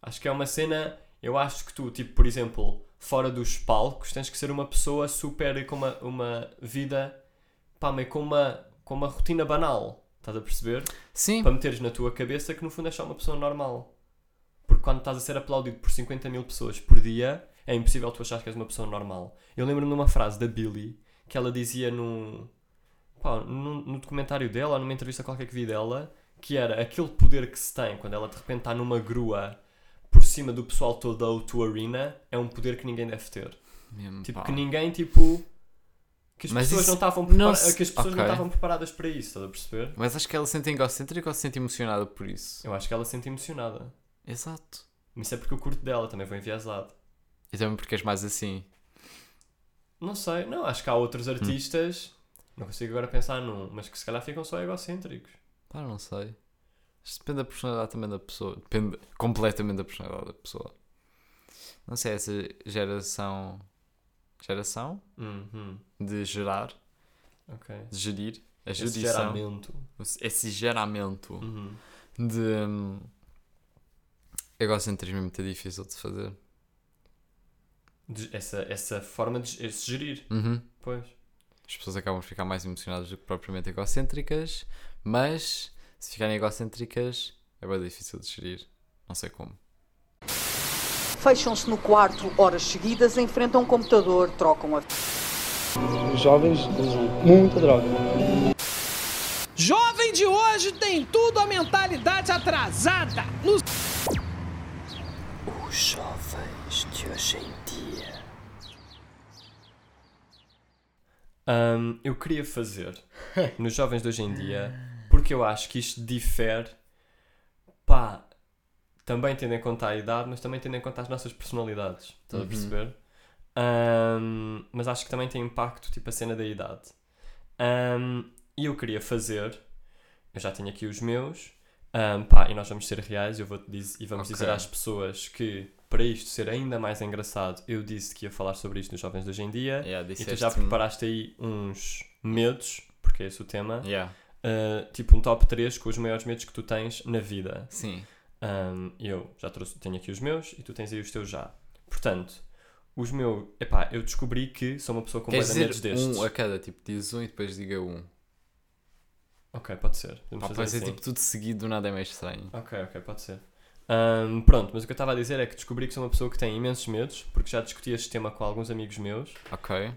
Acho que é uma cena. Eu acho que tu, tipo, por exemplo, fora dos palcos, tens que ser uma pessoa super com uma, uma vida, pá, meio com uma, com uma rotina banal. Estás a perceber? Sim, Para meteres na tua cabeça que no fundo és só uma pessoa normal. Porque quando estás a ser aplaudido por 50 mil pessoas por dia, é impossível tu achar que és uma pessoa normal. Eu lembro-me de uma frase da Billy que ela dizia no, pá, no, no documentário dela, ou numa entrevista qualquer que vi dela, que era aquele poder que se tem quando ela de repente está numa grua por cima do pessoal todo da O2 Arena, é um poder que ninguém deve ter. mesmo, Tipo, pá. que ninguém, tipo. Que as Mas pessoas isso não estavam não prepara- se- que as pessoas não ok. estavam preparadas para isso, estás a perceber? Mas acho que ela se sente egocêntrica ou se sente emocionada por isso. Eu acho que ela se sente emocionada. Exato. Mas Isso é porque eu curto dela, também vou enviesado. E também porque és mais assim. Não sei, não, acho que há outros artistas, não consigo agora pensar num, mas que se calhar ficam só egocêntricos. Pá, não sei. Isto depende da personalidade também da pessoa. Depende completamente da personalidade da pessoa. Não sei, essa geração. Geração? Uhum, De gerar. ok. De gerir. A Esse geramento. Esse geramento. Uhum. de hum, egocentrismo é muito difícil de fazer. De- Essa, essa forma de se gerir. Uhum. Pois. As pessoas acabam por ficar mais emocionadas do que propriamente egocêntricas, mas se ficarem egocêntricas é bem difícil de gerir. Não sei como. Fecham-se no quarto horas seguidas, enfrentam um computador, trocam a Os jovens usam muita droga. Jovem de hoje tem tudo a mentalidade atrasada. No Os jovens de hoje em dia. Ahm, eu queria fazer nos jovens de hoje em dia, porque eu acho que isto difere, pá, também tendo em conta a idade, mas também tendo em conta as nossas personalidades. Estás a Uhum. perceber? Ahm, mas acho que também tem impacto, tipo a cena da idade. Ahm, E eu queria fazer, eu já tenho aqui os meus, ahm, pá, e nós vamos ser reais, eu vou dizer, e vamos Ok. dizer às pessoas que, para isto ser ainda mais engraçado, eu disse que ia falar sobre isto nos jovens de hoje em dia. Yeah, E tu já preparaste aí uns medos, porque é esse o tema. Yeah. Uh, tipo um top 3 com os maiores medos que tu tens na vida. Sim. Um, eu já trouxe, tenho aqui os meus e tu tens aí os teus já. Portanto, os meus. Epá, eu descobri que sou uma pessoa com de medos destes. um a cada, tipo, diz um e depois diga um. Ok, pode ser. Podemos Pá, fazer pode ser assim. tipo tudo seguido, nada é meio estranho. Ok, ok, pode ser. Pronto, mas o que eu estava a dizer é que descobri que sou uma pessoa que tem imensos medos, porque já discuti este tema com alguns amigos meus. Ok.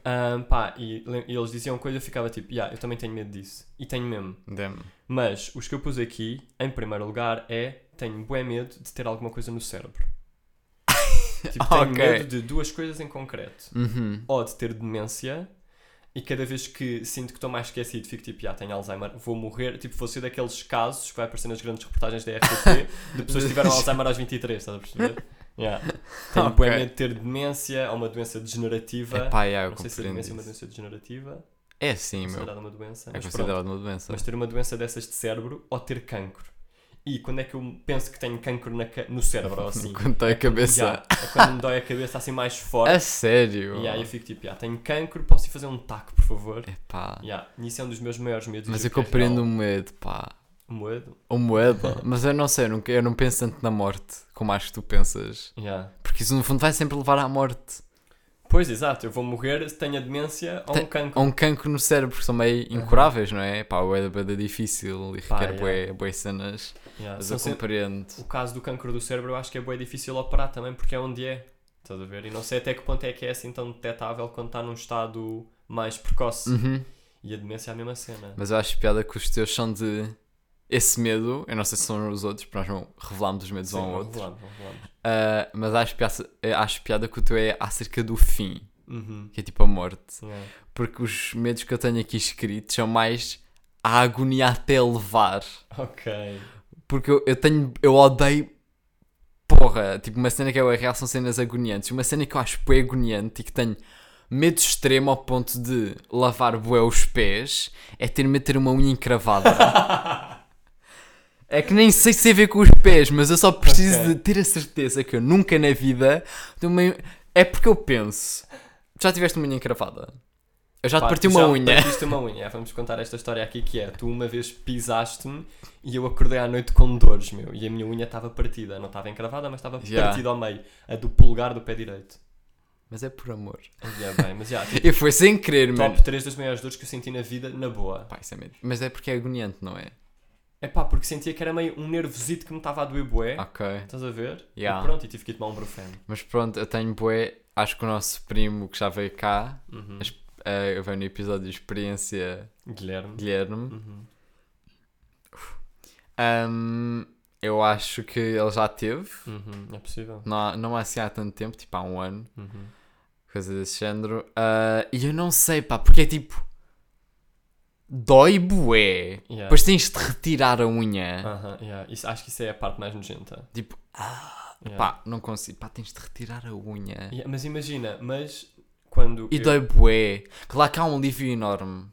Pá, e, e eles diziam coisa e eu ficava tipo, yeah, eu também tenho medo disso. E tenho mesmo. Dem. Mas os que eu pus aqui, em primeiro lugar, é tenho bué medo de ter alguma coisa no cérebro. tipo, tenho Ok. medo de duas coisas em concreto. Uhum. Ou de ter demência, e cada vez que sinto que estou mais esquecido, fico tipo, já tenho Alzheimer, vou morrer. Tipo, vou ser daqueles casos que vai aparecer nas grandes reportagens da RTP de pessoas que tiveram Alzheimer aos 23, estás a perceber? Yeah. Tenho bué Ok. medo de ter demência ou uma doença degenerativa. Epá, yeah, Não sei se a demência é uma doença degenerativa. É sim, meu. considerada uma doença. É considerado uma doença. Mas ter uma doença dessas de cérebro ou ter cancro. E quando é que eu penso que tenho cancro na no cérebro assim? Quando tem a cabeça. Já, é quando me dói a cabeça assim mais forte. A sério? E aí eu fico tipo, já, tenho cancro, posso ir fazer um taco, por favor? Epá. Yeah, isso é um dos meus maiores medos. Mas eu é compreendo o medo, pá. o medo. O medo. Mas eu não sei, eu não, eu não penso tanto na morte como acho que tu pensas. Yeah. Porque isso no fundo vai sempre levar à morte. Pois, exato, eu vou morrer se tenho a demência ou Tem- um cancro. Ou um cancro no cérebro, porque são meio incuráveis, não é? Pá, é bué difícil e Pá, requer yeah. bué, bué cenas. Yeah, Mas são eu sempre- compreendo. O caso do cancro do cérebro eu acho que é bem difícil operar também porque é onde é. Estás a ver? E não sei até que ponto é que é assim tão detectável quando está num estado mais precoce. Uhum. E a demência é a mesma cena. Mas eu acho piada que os teus são de. Esse medo, eu não sei se são os outros, porque nós não revelamos os medos Sim, um ao outro. lá, vamos lá. Ah, mas acho piada, acho piada que o teu é acerca do fim, Uhum. que é tipo a morte. Yeah. Porque os medos que eu tenho aqui escritos são mais a agonia até levar. Ok. Porque eu, eu tenho. Eu odeio. Porra, tipo, uma cena que é o real são cenas agoniantes. Uma cena que eu acho bué agoniante e que tenho medo extremo ao ponto de lavar bué os pés é ter medo de ter uma unha encravada. é que nem sei se tem a ver com os pés, mas eu só preciso Ok. de ter a certeza que eu nunca na vida. tenho uma- É porque eu penso. Já tiveste uma unha encravada? Eu já te Pá, parti tu uma já unha. Partiste uma unha. É, Vamos contar esta história aqui que é: tu uma vez pisaste-me e eu acordei à noite com dores, meu. E a minha unha estava partida. Não estava encravada, mas estava Yeah. partida ao meio. A do polegar do pé direito. Mas é por amor. Yeah, bem, mas já, tipo, E foi sem querer, mano. top 3 das maiores dores que eu senti na vida, na boa. Pá, isso é medo. Mas é porque é agoniante, não é? É pá, porque sentia que era meio um nervosito que me estava a doer bué. Ok. Estás a ver? Yeah. E pronto, e tive que ir tomar um brufeno. Mas pronto, eu tenho bué. Acho que o nosso primo que já veio cá, Uhum. veio no episódio de Experiência Guilherme. Guilherme. Uhum. Ahm, eu acho que ele já teve. Uhum. É possível. Não, há- não há assim há tanto tempo, tipo há um ano, Uhum. coisa desse género. Ah, e eu não sei, pá, porque é tipo. Dói bué. Yeah. Depois tens de retirar a unha. Aham, yeah. Isso, acho que isso é a parte mais nojenta. Tipo, ah, Yeah. pá, não consigo. Pá, tens de retirar a unha. Mas imagina, mas quando. E eu- dói bué. Claro que há um alívio enorme.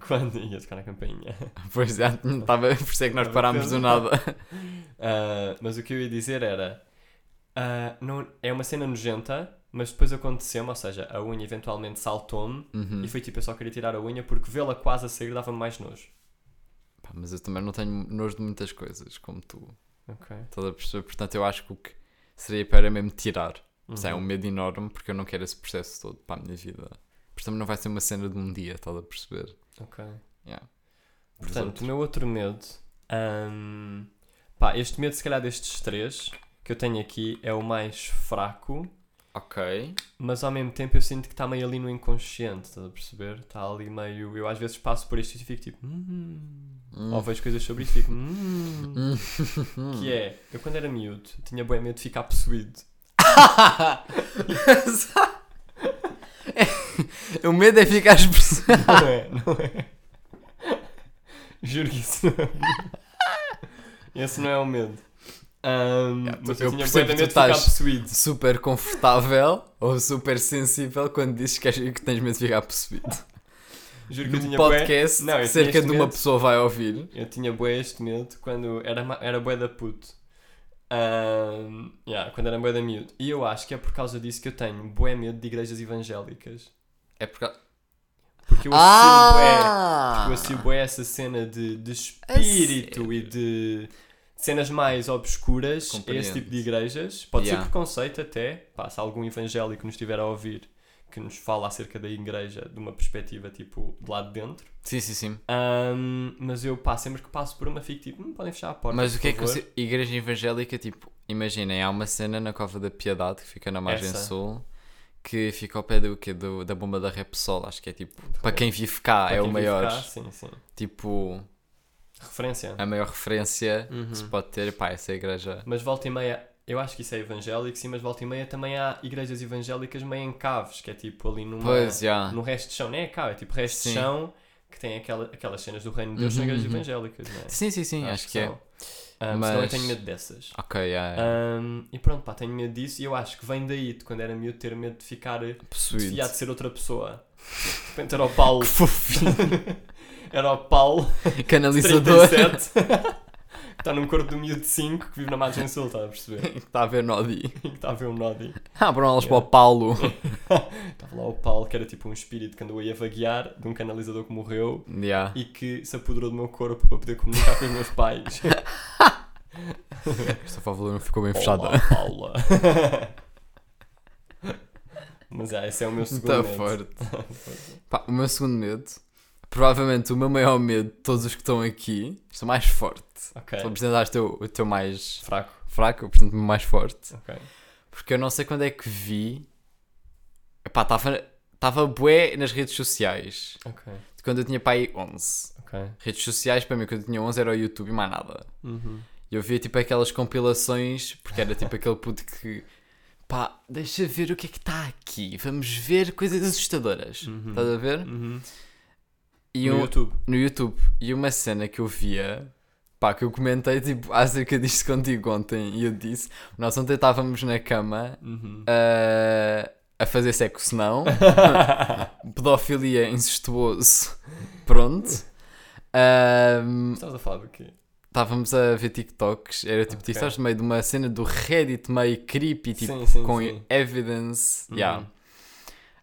Quando ia tocar na campainha. Pois é, estava por isso é que nós parámos do nada. Ah, mas o que eu ia dizer era. ah, não, é uma cena nojenta, mas depois aconteceu-me, ou seja, a unha eventualmente saltou-me Uhum. e foi tipo, eu só queria tirar a unha porque vê-la quase a sair dava-me mais nojo. Pá, mas eu também não tenho nojo de muitas coisas, como tu. Ok. Estás a perceber? Portanto, eu acho que o que seria para mesmo tirar. Isso é um Uhum. medo enorme porque eu não quero esse processo todo para a minha vida. Portanto, também não vai ser uma cena de um dia, estás a perceber? Ok. Yeah. Portanto, o meu outro medo. hum, pá, este medo, se calhar, destes três que eu tenho aqui é o mais fraco, Ok. mas ao mesmo tempo eu sinto que está meio ali no inconsciente, estás a perceber? Está ali meio. Eu às vezes passo por isto e fico tipo. "Hum", Hum. Ou vejo coisas sobre isto e fico. "Hum", Que é, eu quando era miúdo tinha bem medo de ficar possuído. o medo é ficar expressão. Não é, não é. Juro que isso não é. Esse não é o medo. Ahm, Yeah, mas eu eu percebo bué que tu estás- possuído. super confortável ou super sensível quando dizes que, que tens medo de ficar possuído. Juro que eu Num tinha podcast Não, eu que tinha cerca de uma medo. pessoa vai ouvir. Eu tinha bué este medo quando era, era bué da puto. Ahm, yeah, quando era bué da miúdo. E eu acho que é por causa disso que eu tenho bué medo de igrejas evangélicas. É porque. Porque eu associo bué, Ah! eu associo bué essa cena de, de espírito e de cenas mais obscuras a esse tipo de igrejas. Pode Yeah. ser preconceito até. Pá, se algum evangélico nos estiver a ouvir que nos fala acerca da igreja de uma perspectiva tipo de lá de dentro. Sim, sim, sim. Ahm, mas eu pá, sempre que passo por uma fico tipo, "Hum, podem fechar a porta. Mas o que é que favor." você... Igreja evangélica, tipo, imaginem, há uma cena na Cova da Piedade que fica na margem Essa. sul que fica ao pé do quê? Do, da bomba da Repsol, acho que é tipo, para quem vive cá, Para é o maior, cá, sim, sim. tipo, Referência. a maior referência Uhum. que se pode ter, pá, essa igreja. Mas volta e meia, eu acho que isso é evangélico, sim, mas volta e meia também há igrejas evangélicas meio em caves, que é tipo ali numa, Pois, já. no resto de chão, não é cave, é tipo resto Sim. de chão que tem aquela, aquelas cenas do reino de Deus são Uhum, igrejas uhum. evangélicas, não é? Sim, sim, sim, acho, que é. são. Ah, Senão eu Mas- tenho medo dessas. Ok, já, é. Ahm, e pronto, pá, tenho medo disso e eu acho que vem daí, de quando era miúdo, ter medo de ficar Possuído. desfiado de ser outra pessoa. De repente era o Paulo. Que fofinho. era o Paulo, Canalizador. 37, que está num corpo do miúdo de 5 que vive na margem sul, está a perceber? que está a ver Nodi. Que está a ver um Nodi. Abram elas para o Paulo. Estava lá o Paulo, que era tipo um espírito que andou aí a vaguear de um canalizador que morreu Yeah. e que se apoderou do meu corpo para poder comunicar com os meus pais. Esta fábula não ficou bem fechada. Olá, Paula. Mas é, esse é o meu segundo Está medo. forte. Pá, o meu segundo medo, provavelmente o meu maior medo de todos os que estão aqui, estou mais forte. Ok. Se apresentaste o, teu- o teu mais Fraco. fraco, eu apresento-me mais forte. Ok. Porque eu não sei quando é que vi. Epá, estava bué nas redes sociais. Ok. De quando eu tinha pá aí 11. Ok. Redes sociais, para mim, quando eu tinha 11 era o YouTube e mais nada. Uhum. E eu via tipo aquelas compilações, porque era tipo aquele puto que. Pá, deixa ver o que é que está aqui. Vamos ver coisas assustadoras. Uhum. Estás a ver? Uhum. E no um- YouTube. no YouTube. E uma cena que eu via, pá, que eu comentei tipo acerca disto contigo ontem. E eu disse: Nós ontem estávamos na cama Uhum. a, a fazer sexo, não. Pedofilia incestuoso. Pronto. Estavas a falar do quê? Estávamos a ver TikToks. Era tipo Ok. TikToks no meio de uma cena do Reddit meio creepy, tipo Sim, sim, com sim. evidence. Uhum. Yeah.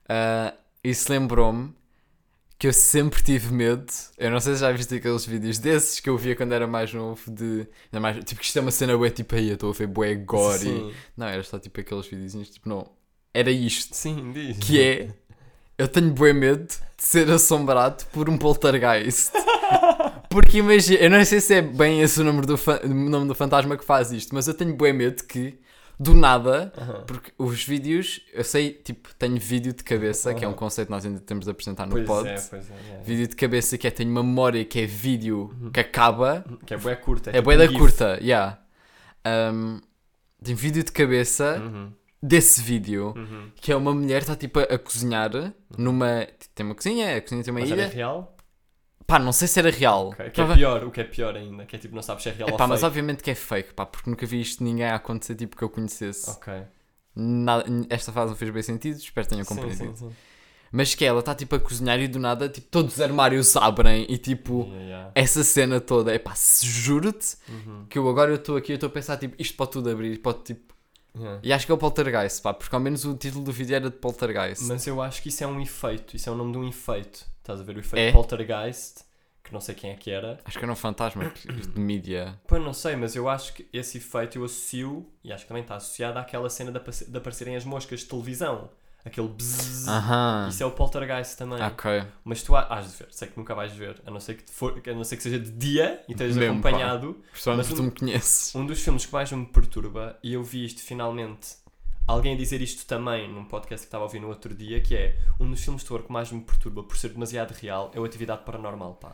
Ah, isso lembrou-me que eu sempre tive medo. Eu não sei se já viste aqueles vídeos desses que eu via quando era mais novo. De, ainda mais, tipo, que isto é uma cena bué, tipo, aí eu estou a ver bué gore. Sim. Não, era só tipo aqueles videozinhos, tipo, não. Era isto. Sim, diz. Que é. Eu tenho bué medo de ser assombrado por um poltergeist. Porque imagina, eu não sei se é bem esse o nome do, fa- o nome do fantasma que faz isto, mas eu tenho bué medo que, do nada, porque os vídeos, eu sei, tipo, tenho vídeo de cabeça, que é um conceito que nós ainda temos de apresentar no Pois pod. é, pois é. yeah. Vídeo de cabeça que é, tenho uma memória que é vídeo que acaba, Que é bué curta. é, tipo bué um da gif. curta, yeah. Um, tenho vídeo de cabeça Uhum. desse vídeo Uhum. que é uma mulher que está tipo a, a cozinhar numa. Tem uma cozinha, a cozinha tem uma Mas ilha. era real? Pá, não sei se era real. Ok, Que é pior, o que é pior ainda. Que é tipo, não sabes se é real Epá, ou mas fake. obviamente que é fake, pá, porque nunca vi isto de ninguém a acontecer tipo que eu conhecesse. Ok. Nada- esta fase não fez bem sentido, espero que tenham Sim, compreendido. sim, sim. Mas que ela está tipo a cozinhar e do nada, tipo, todos os armários abrem e tipo, Yeah, yeah. essa cena toda, epá, se juro-te Uhum. que eu agora eu estou aqui, eu estou a pensar, tipo, isto pode tudo abrir, pode tipo. Yeah. E acho que é o Poltergeist, pá, porque ao menos o título do vídeo era de Poltergeist. Mas eu acho que isso é um efeito. Isso é o nome de um efeito. Estás a ver o efeito É? poltergeist que não sei quem é que era. Acho que era um fantasma de mídia. Pois não sei, mas eu acho que esse efeito eu associo, e acho que também está associado àquela cena de, de aparecerem as moscas de televisão. Aquele bzzz. Aham. Isso é o poltergeist também. Ok. Mas tu há- has de ver, sei que nunca vais ver, a não ser que, for, a não ser que seja de dia e estejas Mesmo, pá. acompanhado. Pessoalmente Mas tu um- me conheces. Um dos filmes que mais me perturba, e eu vi isto finalmente, alguém dizer isto também num podcast que estava a ouvir no outro dia, que é um dos filmes de terror que mais me perturba por ser demasiado real é o Atividade Paranormal, pá.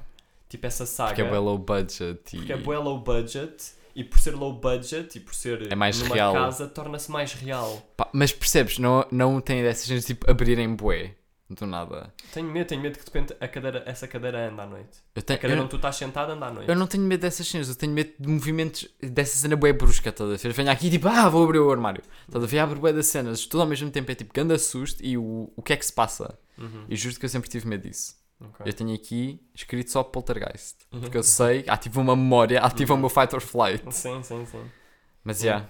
Tipo essa saga. Porque é bem low budget e... porque é bué low budget e por ser low budget e por ser É mais numa real. casa torna-se mais real. Pá, mas percebes, não, não tem dessas gente tipo abrirem bué. Do nada. Tenho medo, tenho medo que de repente a cadeira, essa cadeira anda à noite. Eu, A tenho, cadeira eu, onde tu estás sentado anda à noite. eu não tenho medo dessas cenas, eu tenho medo de movimentos dessa cena bué brusca, estás a ver? Venho aqui tipo, ah, vou abrir o armário. Estás a ver? Abre bué das cenas, tudo ao mesmo tempo é tipo, grande susto e o, o que é que se passa? Uhum, E justo que eu sempre tive medo disso. Ok. Eu tenho aqui escrito só poltergeist. Uhum. Porque eu sei, ativa uma memória, ativa o meu fight or flight. Sim, sim, sim. Mas Uhum. já,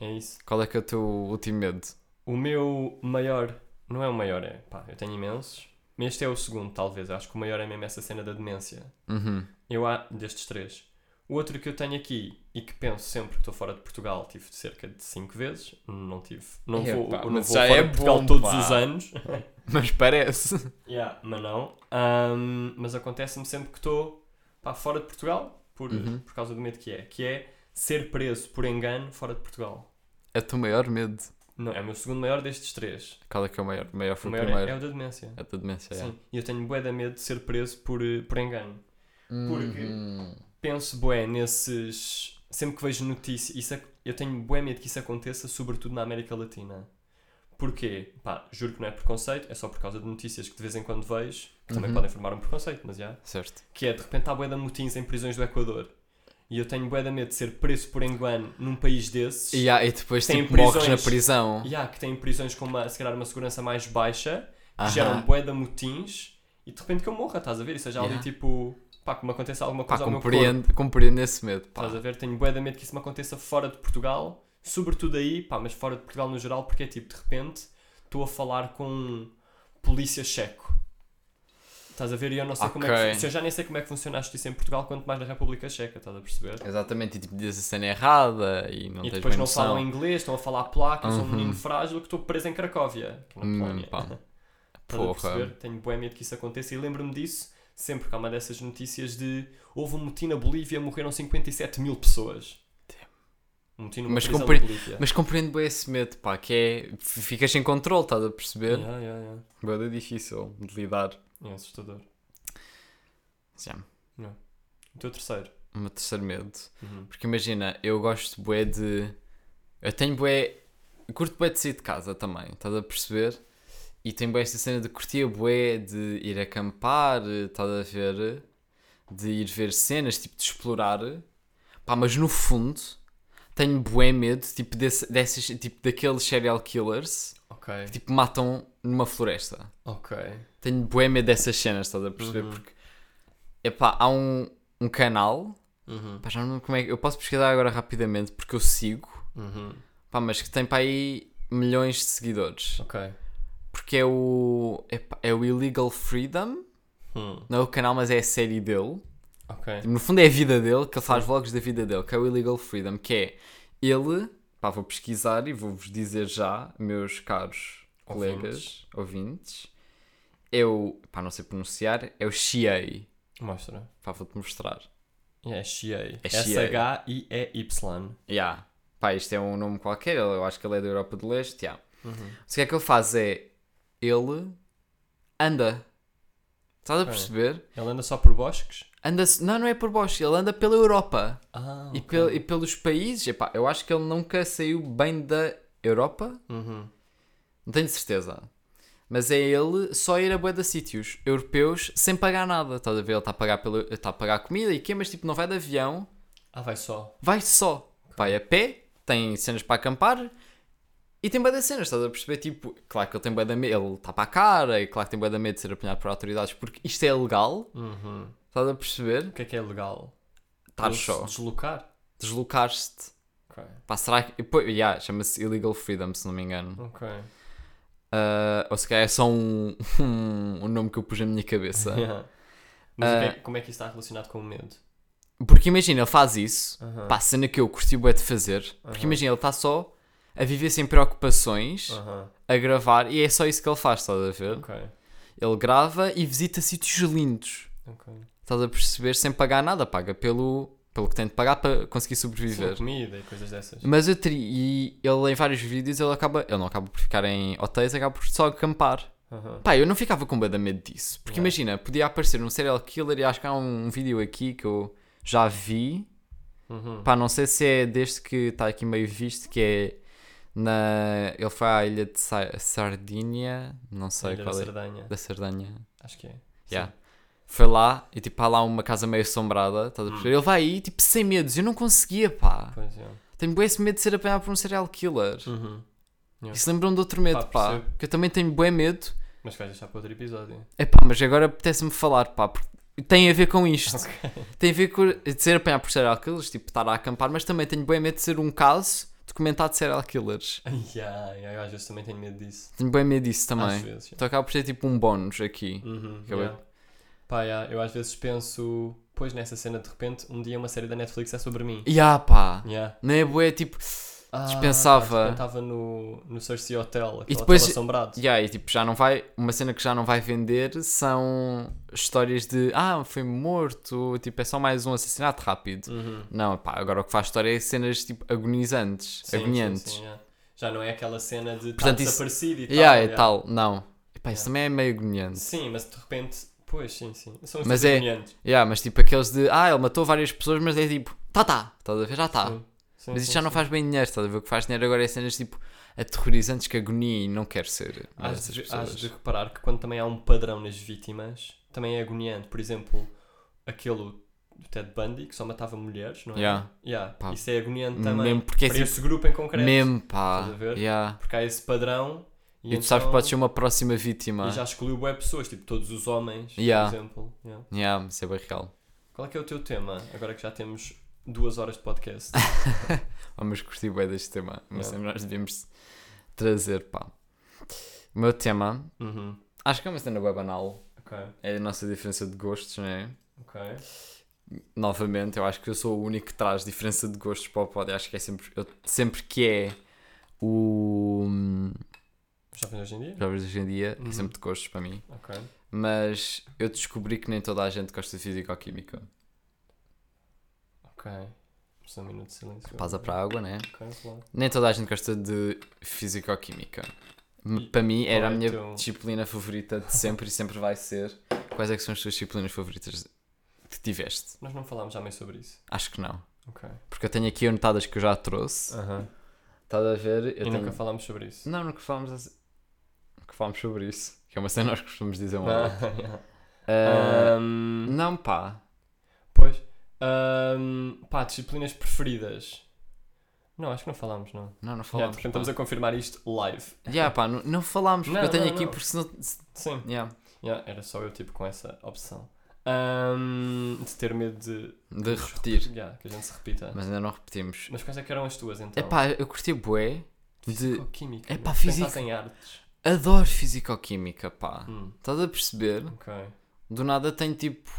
É isso. qual é que é o teu último medo? O meu maior, não é o maior, é pá, eu tenho imensos. Mas este é o segundo, talvez. Eu acho que o maior é mesmo essa cena da demência. Uhum. Eu há destes três. O outro que eu tenho aqui e que penso sempre que estou fora de Portugal, tive cerca de 5 vezes. Não tive. Não Epá, vou, não vou fora é de Portugal bom, todos pá. os anos. Mas parece. Yeah, mas não. Ahm, mas acontece-me sempre que estou pá, fora de Portugal, por, Uhum. por causa do medo que é. Que é ser preso por engano fora de Portugal. É o teu maior medo. Não, é o meu segundo maior destes três. Qual é que é o maior? O maior O foi o maior é, primeiro. é o da demência. É da demência, é. Sim. E eu tenho bué de medo de ser preso por, eh, por engano. Porque- Uhum. Penso bué nesses... Sempre que vejo notícias... Isso, eu tenho bué medo que isso aconteça, sobretudo na América Latina. Porquê? Pá, juro que não é preconceito, é só por causa de notícias que de vez em quando vejo, que também Uhum. podem formar um preconceito, mas já. Certo. Que é, de repente, há bué de motins em prisões do Equador. E eu tenho bué de medo de ser preso por engano num país desses. E, há- e depois Tem tipo, morres na prisões. prisão. E há que têm prisões com uma, se calhar uma segurança mais baixa, que geram bué de motins, e de repente que eu morra, estás a ver? E seja ali Yeah. tipo, pá, que me aconteça alguma Pá, coisa ao meu corpo. compreendo, compreendo esse medo. Pá. Estás a ver? Tenho bué de medo que isso me aconteça fora de Portugal, sobretudo aí, pá, mas fora de Portugal no geral, porque é tipo, de repente, estou a falar com um polícia checo. Estás a ver? E eu não sei como é que. Eu já nem sei como é que funciona a justiça em Portugal, quanto mais na República Checa, estás a perceber? Exatamente, e tipo, diz a cena errada e não e tens depois não noção. falam inglês, estão a falar placa, eu sou um Uhum. menino frágil que estou preso em Cracóvia, que na Hum, Polónia. pá. A Porra. perceber? Tenho bué medo que isso aconteça e lembro-me disso sempre que há uma dessas notícias de houve um motim na Bolívia, morreram 57 mil pessoas. Um motim numa Mas compre- na Bolívia. Mas compreendo bem esse medo, pá, que é. Ficas sem controle, estás a perceber? Yeah, yeah, yeah. Bué difícil de lidar. É assustador. Já. O teu terceiro. O meu terceiro medo. Uhum. Porque imagina, eu gosto bué de. Eu tenho bué. eu Curto bué de sair de casa também, estás a perceber? E tenho bué esta cena de curtir bué, de ir acampar, estás a ver? De ir ver cenas, tipo de explorar. Pá, mas no fundo tenho bué medo, tipo, desse, dessas, tipo daqueles serial killers Ok. que tipo matam numa floresta. Ok. Tenho bué medo dessas cenas, estás a perceber? Uhum. Porque, epá, há um, um canal, Uhum. pá, já não como é que, eu posso pesquisar agora rapidamente porque eu sigo, Uhum. pá, mas que tem para aí milhões de seguidores. Ok. Porque é o, é o Illegal Freedom, Hum. não é o canal, mas é a série dele. Ok. No fundo é a vida dele, que ele faz vlogs da vida dele, que é o Illegal Freedom, que é ele, pá, vou pesquisar e vou-vos dizer já, meus caros colegas, ouvintes, é o, pá, não sei pronunciar, é o Xiei. Mostra. Pá, vou-te mostrar. É Xiei. É Xiei. S-H-I-E-Y. Yeah. Pá, isto é um nome qualquer, eu acho que ele é da Europa do Leste, yeah. Uhum. O que é que ele faz é, ele anda. Estás a perceber? Ele anda só por bosques? Anda não, não é por baixo, ele anda pela Europa. Ah, E, ok. pel- e pelos países, epá, eu acho que ele nunca saiu bem da Europa, Uhum. não tenho certeza. Mas é ele só ir a bué de sítios europeus sem pagar nada. Estás a ver? Ele está a pagar, pelo, está a pagar comida e quê, mas tipo, não vai de avião, Ah, vai só. vai só. Vai a pé, tem cenas para acampar e tem bué de cenas, estás a perceber? Tipo, claro que ele tem bué de medo, ele está para a cara e claro que tem bué de medo de ser apanhado por autoridades porque isto é legal, Uhum. estás a perceber? O que é que é legal? Estar Ele só, Deslocar? deslocar-te. Ok. Pá, será que. Pô, yeah, chama-se Illegal Freedom, se não me engano. Ok. Ah, ou se calhar é só um, um, um nome que eu pus na minha cabeça. Yeah. Mas o que é- Ah. como é que isso está relacionado com o medo? Porque imagina, ele faz isso, Aham. pá, cena que eu curti bué de fazer. Porque Aham. imagina, ele está só a viver sem preocupações, a gravar, e é só isso que ele faz, estás a ver? Ok. Ele grava e visita sítios lindos. Ok. Estás a perceber? Sem pagar nada, paga pelo, pelo que tem de pagar para conseguir Sim, sobreviver. comida e coisas dessas. Mas eu teria, e ele em vários vídeos ele acaba, ele não acaba por ficar em hotéis, acaba por só acampar. Aham. Pá, eu não ficava com medo disso. Porque imagina, podia aparecer um serial killer e acho que há um, vídeo aqui que eu já vi. Uhum. Pá, não sei se é deste que está aqui meio visto, que é na. Ele foi à ilha de Sa- Sardinha, não sei Ilha qual da é. Sardanha. Da Sardanha. Acho que é. Yeah. Foi lá e tipo há lá uma casa meio assombrada, estás a Hum. Ele vai aí tipo sem medos, eu não conseguia, pá. Pois é. Tenho bué esse medo de ser apanhado por um serial killer. Uhum. Yeah. Isso lembram de outro medo, Pá, pá. percebo. Que eu também tenho bué medo. Mas vais deixar para outro episódio. É pá, mas agora apetece-me falar, pá, porque tem a ver com isto. Tem a ver com de ser apanhado por serial killers, tipo, estar a acampar, mas também tenho bem medo de ser um caso documentado de serial killers. yeah, yeah, eu às vezes também tenho medo disso. Tenho bem medo disso Às também. vezes. Então acaba por ser tipo um bónus aqui. Uhum, yeah. Pá, yeah, eu às vezes penso, pois nessa cena de repente, um dia uma série da Netflix é sobre mim. E ah, pá, Yeah. não é bué, tipo, Ah, Dispensava. Estava no, no Cersei Hotel, aquele depois- assombrado. e aí, tipo, já não vai, uma cena que já não vai vender são histórias de, ah, foi morto, tipo, é só mais um assassinato rápido. Uhum. Não, pá, agora o que faz história é cenas, tipo, agonizantes, Sim, agoniantes. sim, sim, yeah. Já não é aquela cena de estar Portanto, isso- desaparecido e tal. Yeah, é yeah. tal, não. E, pá, isso Yeah. também é meio agoniante. Sim, mas de repente, pois, sim, sim. São os Mas é-. Yeah, mas tipo aqueles de, ah, ele matou várias pessoas, mas é tipo, tá, tá, estás a ver, já tá. Sim, sim, Mas isto sim, já não sim. faz bem dinheiro, estás a ver? O que faz dinheiro agora é cenas tipo aterrorizantes que agonia e não quero ser. Hás de, hás de reparar que quando também há um padrão nas vítimas, também é agoniante. Por exemplo, aquele do Ted Bundy, que só matava mulheres, não é? Yeah. Yeah, Pá. Isso é agoniante também. Mesmo porque é para tipo, esse grupo em concreto. mesmo pá. Estás a ver? Yeah. Porque há esse padrão e, E, tu sabes que então- podes ser uma próxima vítima. E já excluiu web pessoas, tipo todos os homens, Yeah. por exemplo. Yeah. Yeah, isso é bem real. Qual é que é o teu tema, agora que já temos duas horas de podcast? Vamos curtir bem deste tema. Mas Yeah. sempre nós devíamos trazer, pá. O meu tema, uhum. acho que é uma cena web banal. Ok, É a nossa diferença de gostos, não é? ok. novamente, eu acho que eu sou o único que traz diferença de gostos para o pod. Eu Acho que é sempre, eu- sempre que é o hum, Jovens hoje em dia? jovens hoje em dia, Uhum. é sempre de gostos para mim. Ok. Mas eu descobri que nem toda a gente gosta de físico-química. Ok. Só um minuto de silêncio. Pausa para a água, né? Ok, claro. Nem toda a gente gosta de físico-química. M- E Para mim era a é minha teu- disciplina favorita de sempre e sempre vai ser. Quais é que são as tuas disciplinas favoritas que tiveste? Nós não falámos já meio sobre isso. Acho que não. Ok. Porque eu tenho aqui anotadas que eu já trouxe. Aham. Estás a ver? Eu E tenho... nunca falámos sobre isso. Não, nunca falámos, assim- nunca falámos sobre isso. Que é uma cena que nós costumamos dizer uma Ah, yeah. Ah, Ahm, Não, pá. Ahm, pá, disciplinas preferidas. Não, acho que não falámos, não. Não, não Yeah, falámos. portanto, estamos a confirmar isto live. pá. Yeah, pá, não, não falámos porque Não, eu tenho não, aqui porque senão. Sim. Yeah, Yeah, era só eu, tipo, com essa opção. Ahm, de ter medo de... de repetir. Yeah, que a gente se repita. Mas, Mas ainda não repetimos. quais é que eram as tuas, então? É pá, eu curti bué. De... Físico-química. Meu. físico- Pensaste em artes. Adoro físico-química, pá. Hum, Estás a perceber? ok. Do nada tenho tipo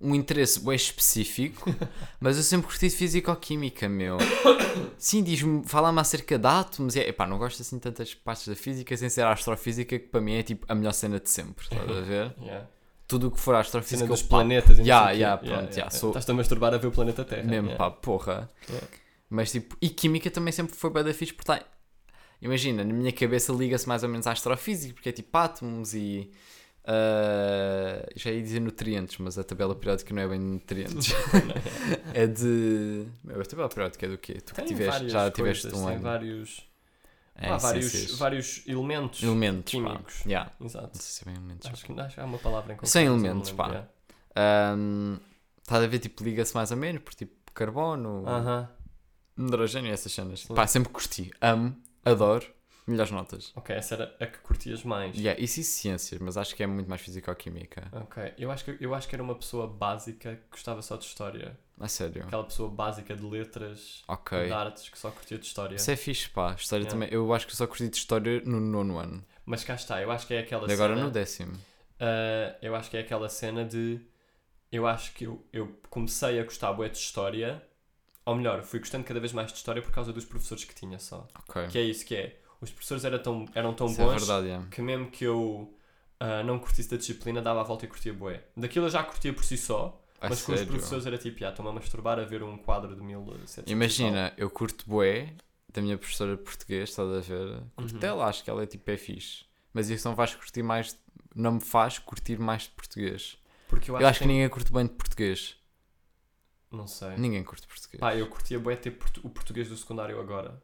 um interesse bué específico, mas eu sempre curti de físico-química, meu. Sim, diz-me, fala-me acerca de átomos. E, é- epá, não gosto assim de tantas partes da física sem ser a astrofísica, que para mim é tipo a melhor cena de sempre, estás a ver? Yeah. Tudo o que for Cena astrofísica, dos eu, pá, planetas. Yeah, yeah, pronto, yeah, sou- Estás-te a masturbar a ver o planeta Terra. mesmo, yeah. pá, porra. Yeah. Mas tipo, e química também sempre foi bem da fixe, porque tá- imagina, na minha cabeça liga-se mais ou menos à astrofísica, porque é tipo átomos e. ah, já ia dizer nutrientes, mas a tabela periódica não é bem de nutrientes. é de. Meu, a tabela periódica é do quê? Tu que Tem tiveste, já tiveste coisas, um tem ano. vários, É, pá, vários, vários elementos elementos químicos. Pá. Yeah. Exato. Não sei se é bem elementos. Acho que, acho que há uma palavra em concreto, Sem elementos, pá. yeah. Ahm, Estás a ver, tipo, liga-se mais ou menos, por tipo carbono, Aham. hidrogênio, essas cenas. Pá, sempre curti. Amo, adoro, melhores notas. Ok, essa era a que curtias mais. Yeah, isso e ciências, mas acho que é muito mais físico-química. Ok, eu acho, que, eu acho que era uma pessoa básica que gostava só de história. A sério. Aquela pessoa básica de letras, Ok. de artes, que só curtia de história. Isso é fixe, pá. História Yeah. também. Eu acho que eu só curti de história no nono ano. Mas cá está, eu acho que é aquela E agora cena. no décimo. ah, eu acho que é aquela cena de eu acho que eu, eu comecei a gostar bué de história, ou melhor, fui gostando cada vez mais de história por causa dos professores que tinha só. Ok. Que é isso que é. Os professores eram tão, eram tão Isso é bons verdade, yeah. que mesmo que eu ah, não curtisse da disciplina, dava a volta e curtia bué. Daquilo eu já curtia por si só, A mas com os sério? professores era tipo, ah, estou-me a masturbar a ver um quadro de 1700 e tal." Imagina, eu curto bué da minha professora de português, estás a ver? Curto Uhum. dela, acho que ela é tipo é fixe. Mas isso não faz curtir mais, não me faz curtir mais de português. Porque eu Eu acho, acho que tem- ninguém curte bem de português. Não sei. Ninguém curte português. Pá, eu curtia bué ter o português do secundário agora.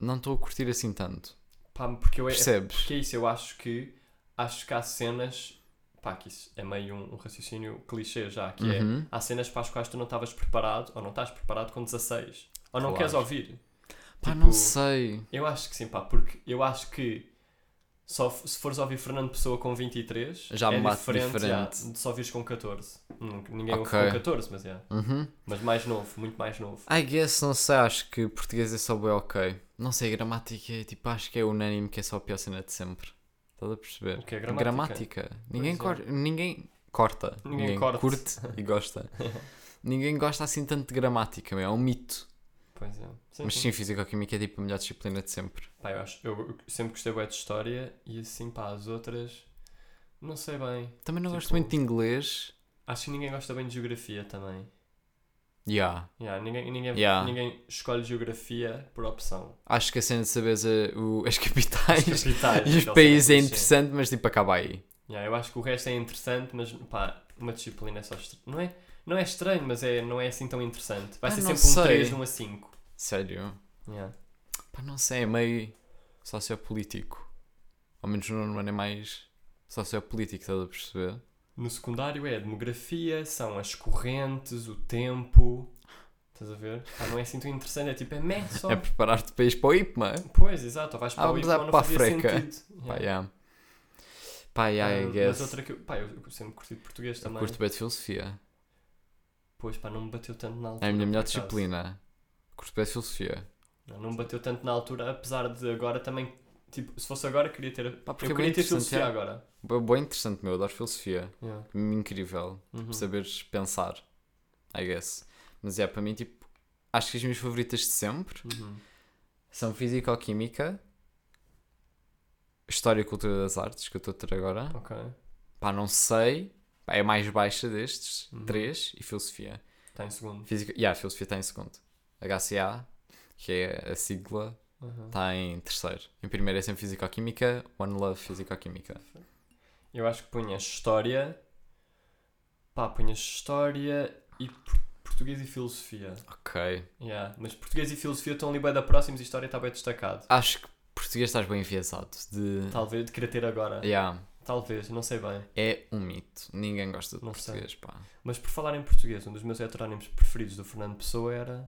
Não estou a curtir assim tanto. Pá, porque eu é, Percebes? porque é isso, eu acho que acho que há cenas. Pá, que isso é meio um, um raciocínio clichê já, que é Uhum. há cenas para as quais tu não estavas preparado ou não estás preparado com 16. Ou não Claro. queres ouvir. Pá, Tipo, não sei. Eu acho que sim, pá, porque eu acho que só se fores ouvir Fernando Pessoa com 23 Já é bate diferente, diferente. já, só ouvires com 14. Hum, Ninguém ouve Ok. com 14, mas é. Uhum. Mas mais novo, muito mais novo. I guess, não sei, acho que português é só bem ok. Não sei, gramática é tipo, acho que é unânime que é só a pior cena de sempre. Estás a perceber? O que é gramática? Ninguém, é. cor- ninguém corta. Ninguém corta. curte e gosta. ninguém gosta assim tanto de gramática, meu, é um mito. Pois é. Sim, Mas sim. Físico-Química é tipo a melhor disciplina de sempre. Pá, eu, acho, eu sempre gostei bem de história e assim, pá, as outras. Não sei bem. Também não Tipo- gosto muito de inglês. Acho que ninguém gosta bem de geografia também. Yeah. Yeah, ninguém, ninguém, Yeah. ninguém escolhe geografia por opção. Acho que a cena de saberes a- o- as capitais As capitais, e os países é interessante, mas tipo acaba aí. Yeah, eu acho que o resto é interessante, mas pá, uma disciplina é só estranho. Não é, não é estranho, mas é, não é assim tão interessante. Vai Ah, ser sempre um sei. 3 num a 5. Sério. Yeah. Pá, não sei, é meio sociopolítico. Ao menos no ano é mais sociopolítico, estás a perceber? No secundário é a demografia, são as correntes, o tempo. Estás a ver? Pá, não é assim tão interessante, é tipo, é meh só. É preparar-te para ir para o IPMA. Pois, exato, vais para Ah, o IPMA, não para a fazia freca. sentido. Pá, Yeah. yeah. Pá, yeah, Ah, I mas guess. outra que eu, pá, eu eu sempre curti de português Eu também. curto bem de filosofia. Pois, pá, não me bateu tanto na altura. É a minha melhor disciplina. De filosofia. Não, bateu tanto na altura, apesar de agora também. Tipo, se fosse agora, queria ter. Pá, porque eu é queria ter filosofia é. agora. Bem interessante, meu. Adoro filosofia. Yeah. Incrível. Uhum. Saberes pensar. I guess. Mas é, para mim, tipo, acho que as minhas favoritas de sempre Uhum. são Física-Química, História e Cultura das Artes, que eu estou a ter agora. Ok. Pá, não sei. Pá, é a mais baixa destes. Uhum. Três. E Filosofia. Está em segundo. Física, yeah, Filosofia está em segundo. HCA, que é a sigla, Uhum. está em terceiro. Em primeiro é sempre Físico-Química, One Love Físico-Química. Eu acho que punhas História. Pá, punhas História e por- Português e Filosofia. Ok. Yeah. Mas Português e Filosofia estão ali bem da próximos e História está bem destacado. Acho que português estás bem enviesado. De... Talvez de querer ter agora. Yeah. Talvez, não sei bem. É um mito. Ninguém gosta de Não sei. português, pá. Mas por falar em português, um dos meus heterónimos preferidos do Fernando Pessoa era